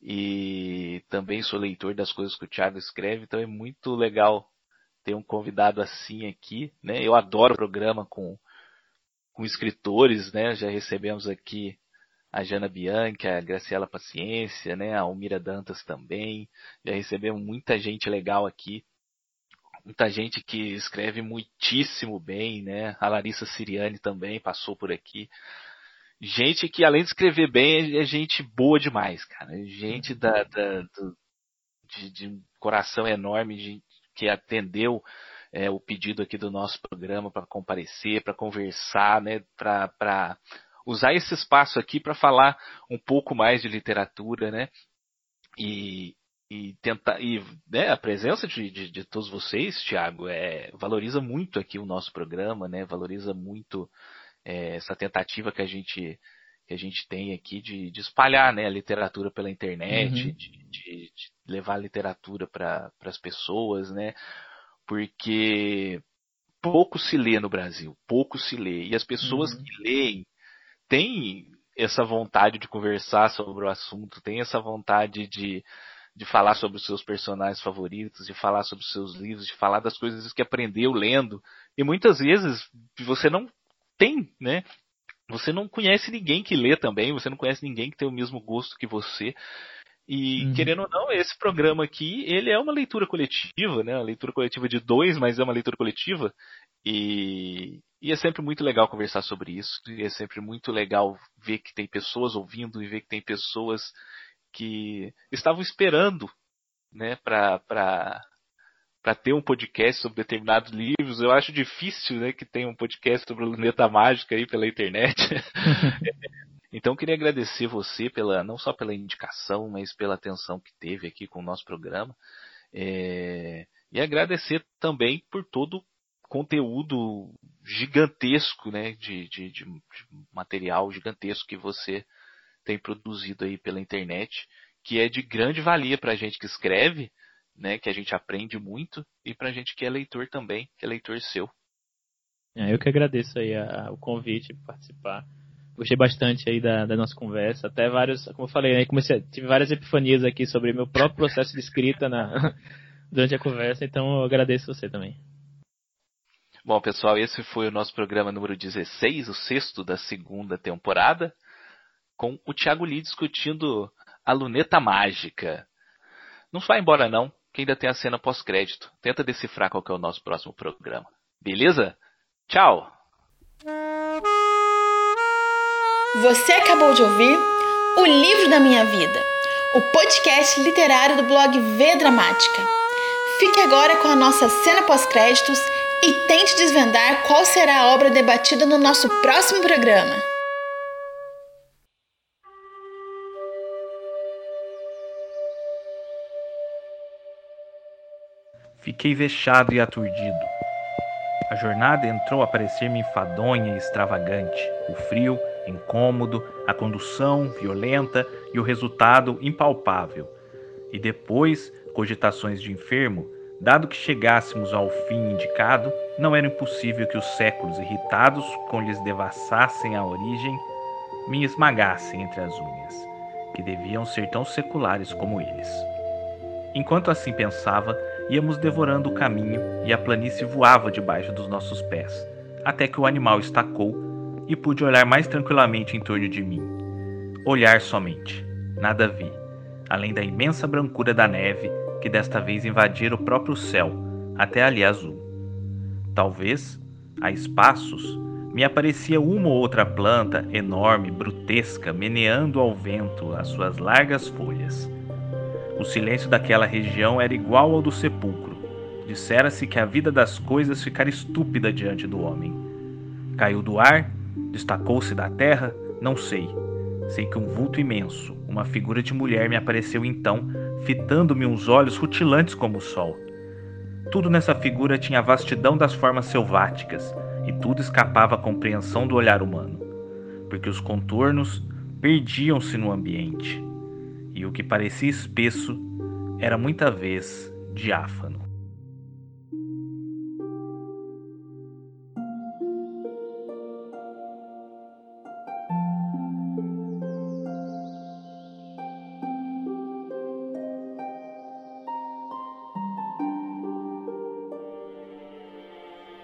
E também sou leitor das coisas que o Thiago escreve, então é muito legal ter um convidado assim aqui, né? Eu adoro programa com, com escritores, né? Já recebemos aqui a Jana Bianchi, a Graciela Paciência, né? A Almira Dantas também. Já recebemos muita gente legal aqui. Muita gente que escreve muitíssimo bem, né? A Larissa Siriani também passou por aqui. Gente que, além de escrever bem, é gente boa demais, cara. Gente da, da do, de, de coração enorme, que atendeu é, o pedido aqui do nosso programa para comparecer, para conversar, né? Para usar esse espaço aqui para falar um pouco mais de literatura, né? E, e tentar e né, a presença de, de, de todos vocês, Tiago, é, valoriza muito aqui o nosso programa, né? Valoriza muito é, essa tentativa que a gente que a gente tem aqui de, de espalhar né, a literatura pela internet, uhum. de, de, de, levar a literatura para as pessoas, né? Porque pouco se lê no Brasil, pouco se lê. E as pessoas uhum. que leem têm essa vontade de conversar sobre o assunto, têm essa vontade de, de falar sobre os seus personagens favoritos, de falar sobre os seus livros, de falar das coisas que aprendeu lendo. E muitas vezes você não tem, né? Você não conhece ninguém que lê também, você não conhece ninguém que tem o mesmo gosto que você. E uhum. querendo ou não, esse programa aqui, ele é uma leitura coletiva, né? Uma leitura coletiva de dois, mas é uma leitura coletiva. E, e é sempre muito legal conversar sobre isso. E é sempre muito legal ver que tem pessoas ouvindo e ver que tem pessoas que estavam esperando, né, para ter um podcast sobre determinados livros. Eu acho difícil, né, que tenha um podcast sobre a luneta mágica aí pela internet. então queria agradecer você pela não só pela indicação, mas pela atenção que teve aqui com o nosso programa. É, e agradecer também por todo o conteúdo gigantesco, né, de, de, de material gigantesco que você tem produzido aí pela internet, que é de grande valia para a gente que escreve, né, que a gente aprende muito, e para a gente que é leitor também, que é leitor seu. É, eu que agradeço aí a, o convite para participar. Gostei bastante aí da, da, nossa conversa, até vários, como eu falei, né, comecei, tive várias epifanias aqui sobre meu próprio processo de escrita na, durante a conversa, então eu agradeço você também. Bom, pessoal, esse foi o nosso programa número 16, o sexto da segunda temporada, com o Thiago Lee discutindo a luneta mágica. Não vai embora não, que ainda tem a cena pós-crédito. Tenta decifrar qual é o nosso próximo programa. Beleza? Tchau! Você acabou de ouvir O Livro da Minha Vida, o podcast literário do blog V Dramática. Fique agora com a nossa cena pós-créditos e tente desvendar qual será a obra debatida no nosso próximo programa. Fiquei vexado e aturdido. A jornada entrou a parecer-me enfadonha e extravagante, o frio, incômodo, a condução violenta e o resultado impalpável. E depois, cogitações de enfermo, dado que chegássemos ao fim indicado, não era impossível que os séculos irritados, com lhes devassassem a origem, me esmagassem entre as unhas, que deviam ser tão seculares como eles. Enquanto assim pensava, íamos devorando o caminho e a planície voava debaixo dos nossos pés, até que o animal estacou e pude olhar mais tranquilamente em torno de mim. Olhar somente, nada vi, além da imensa brancura da neve que desta vez invadira o próprio céu, até ali azul. Talvez, a espaços, me aparecia uma ou outra planta enorme, brutesca, meneando ao vento as suas largas folhas o silêncio daquela região era igual ao do sepulcro. Dissera-se que a vida das coisas ficara estúpida diante do homem. Caiu do ar? Destacou-se da terra? Não sei. Sei que um vulto imenso, uma figura de mulher me apareceu então, fitando-me uns olhos rutilantes como o sol. Tudo nessa figura tinha a vastidão das formas selváticas, e tudo escapava à compreensão do olhar humano, porque os contornos perdiam-se no ambiente e o que parecia espesso era muita vez diáfano.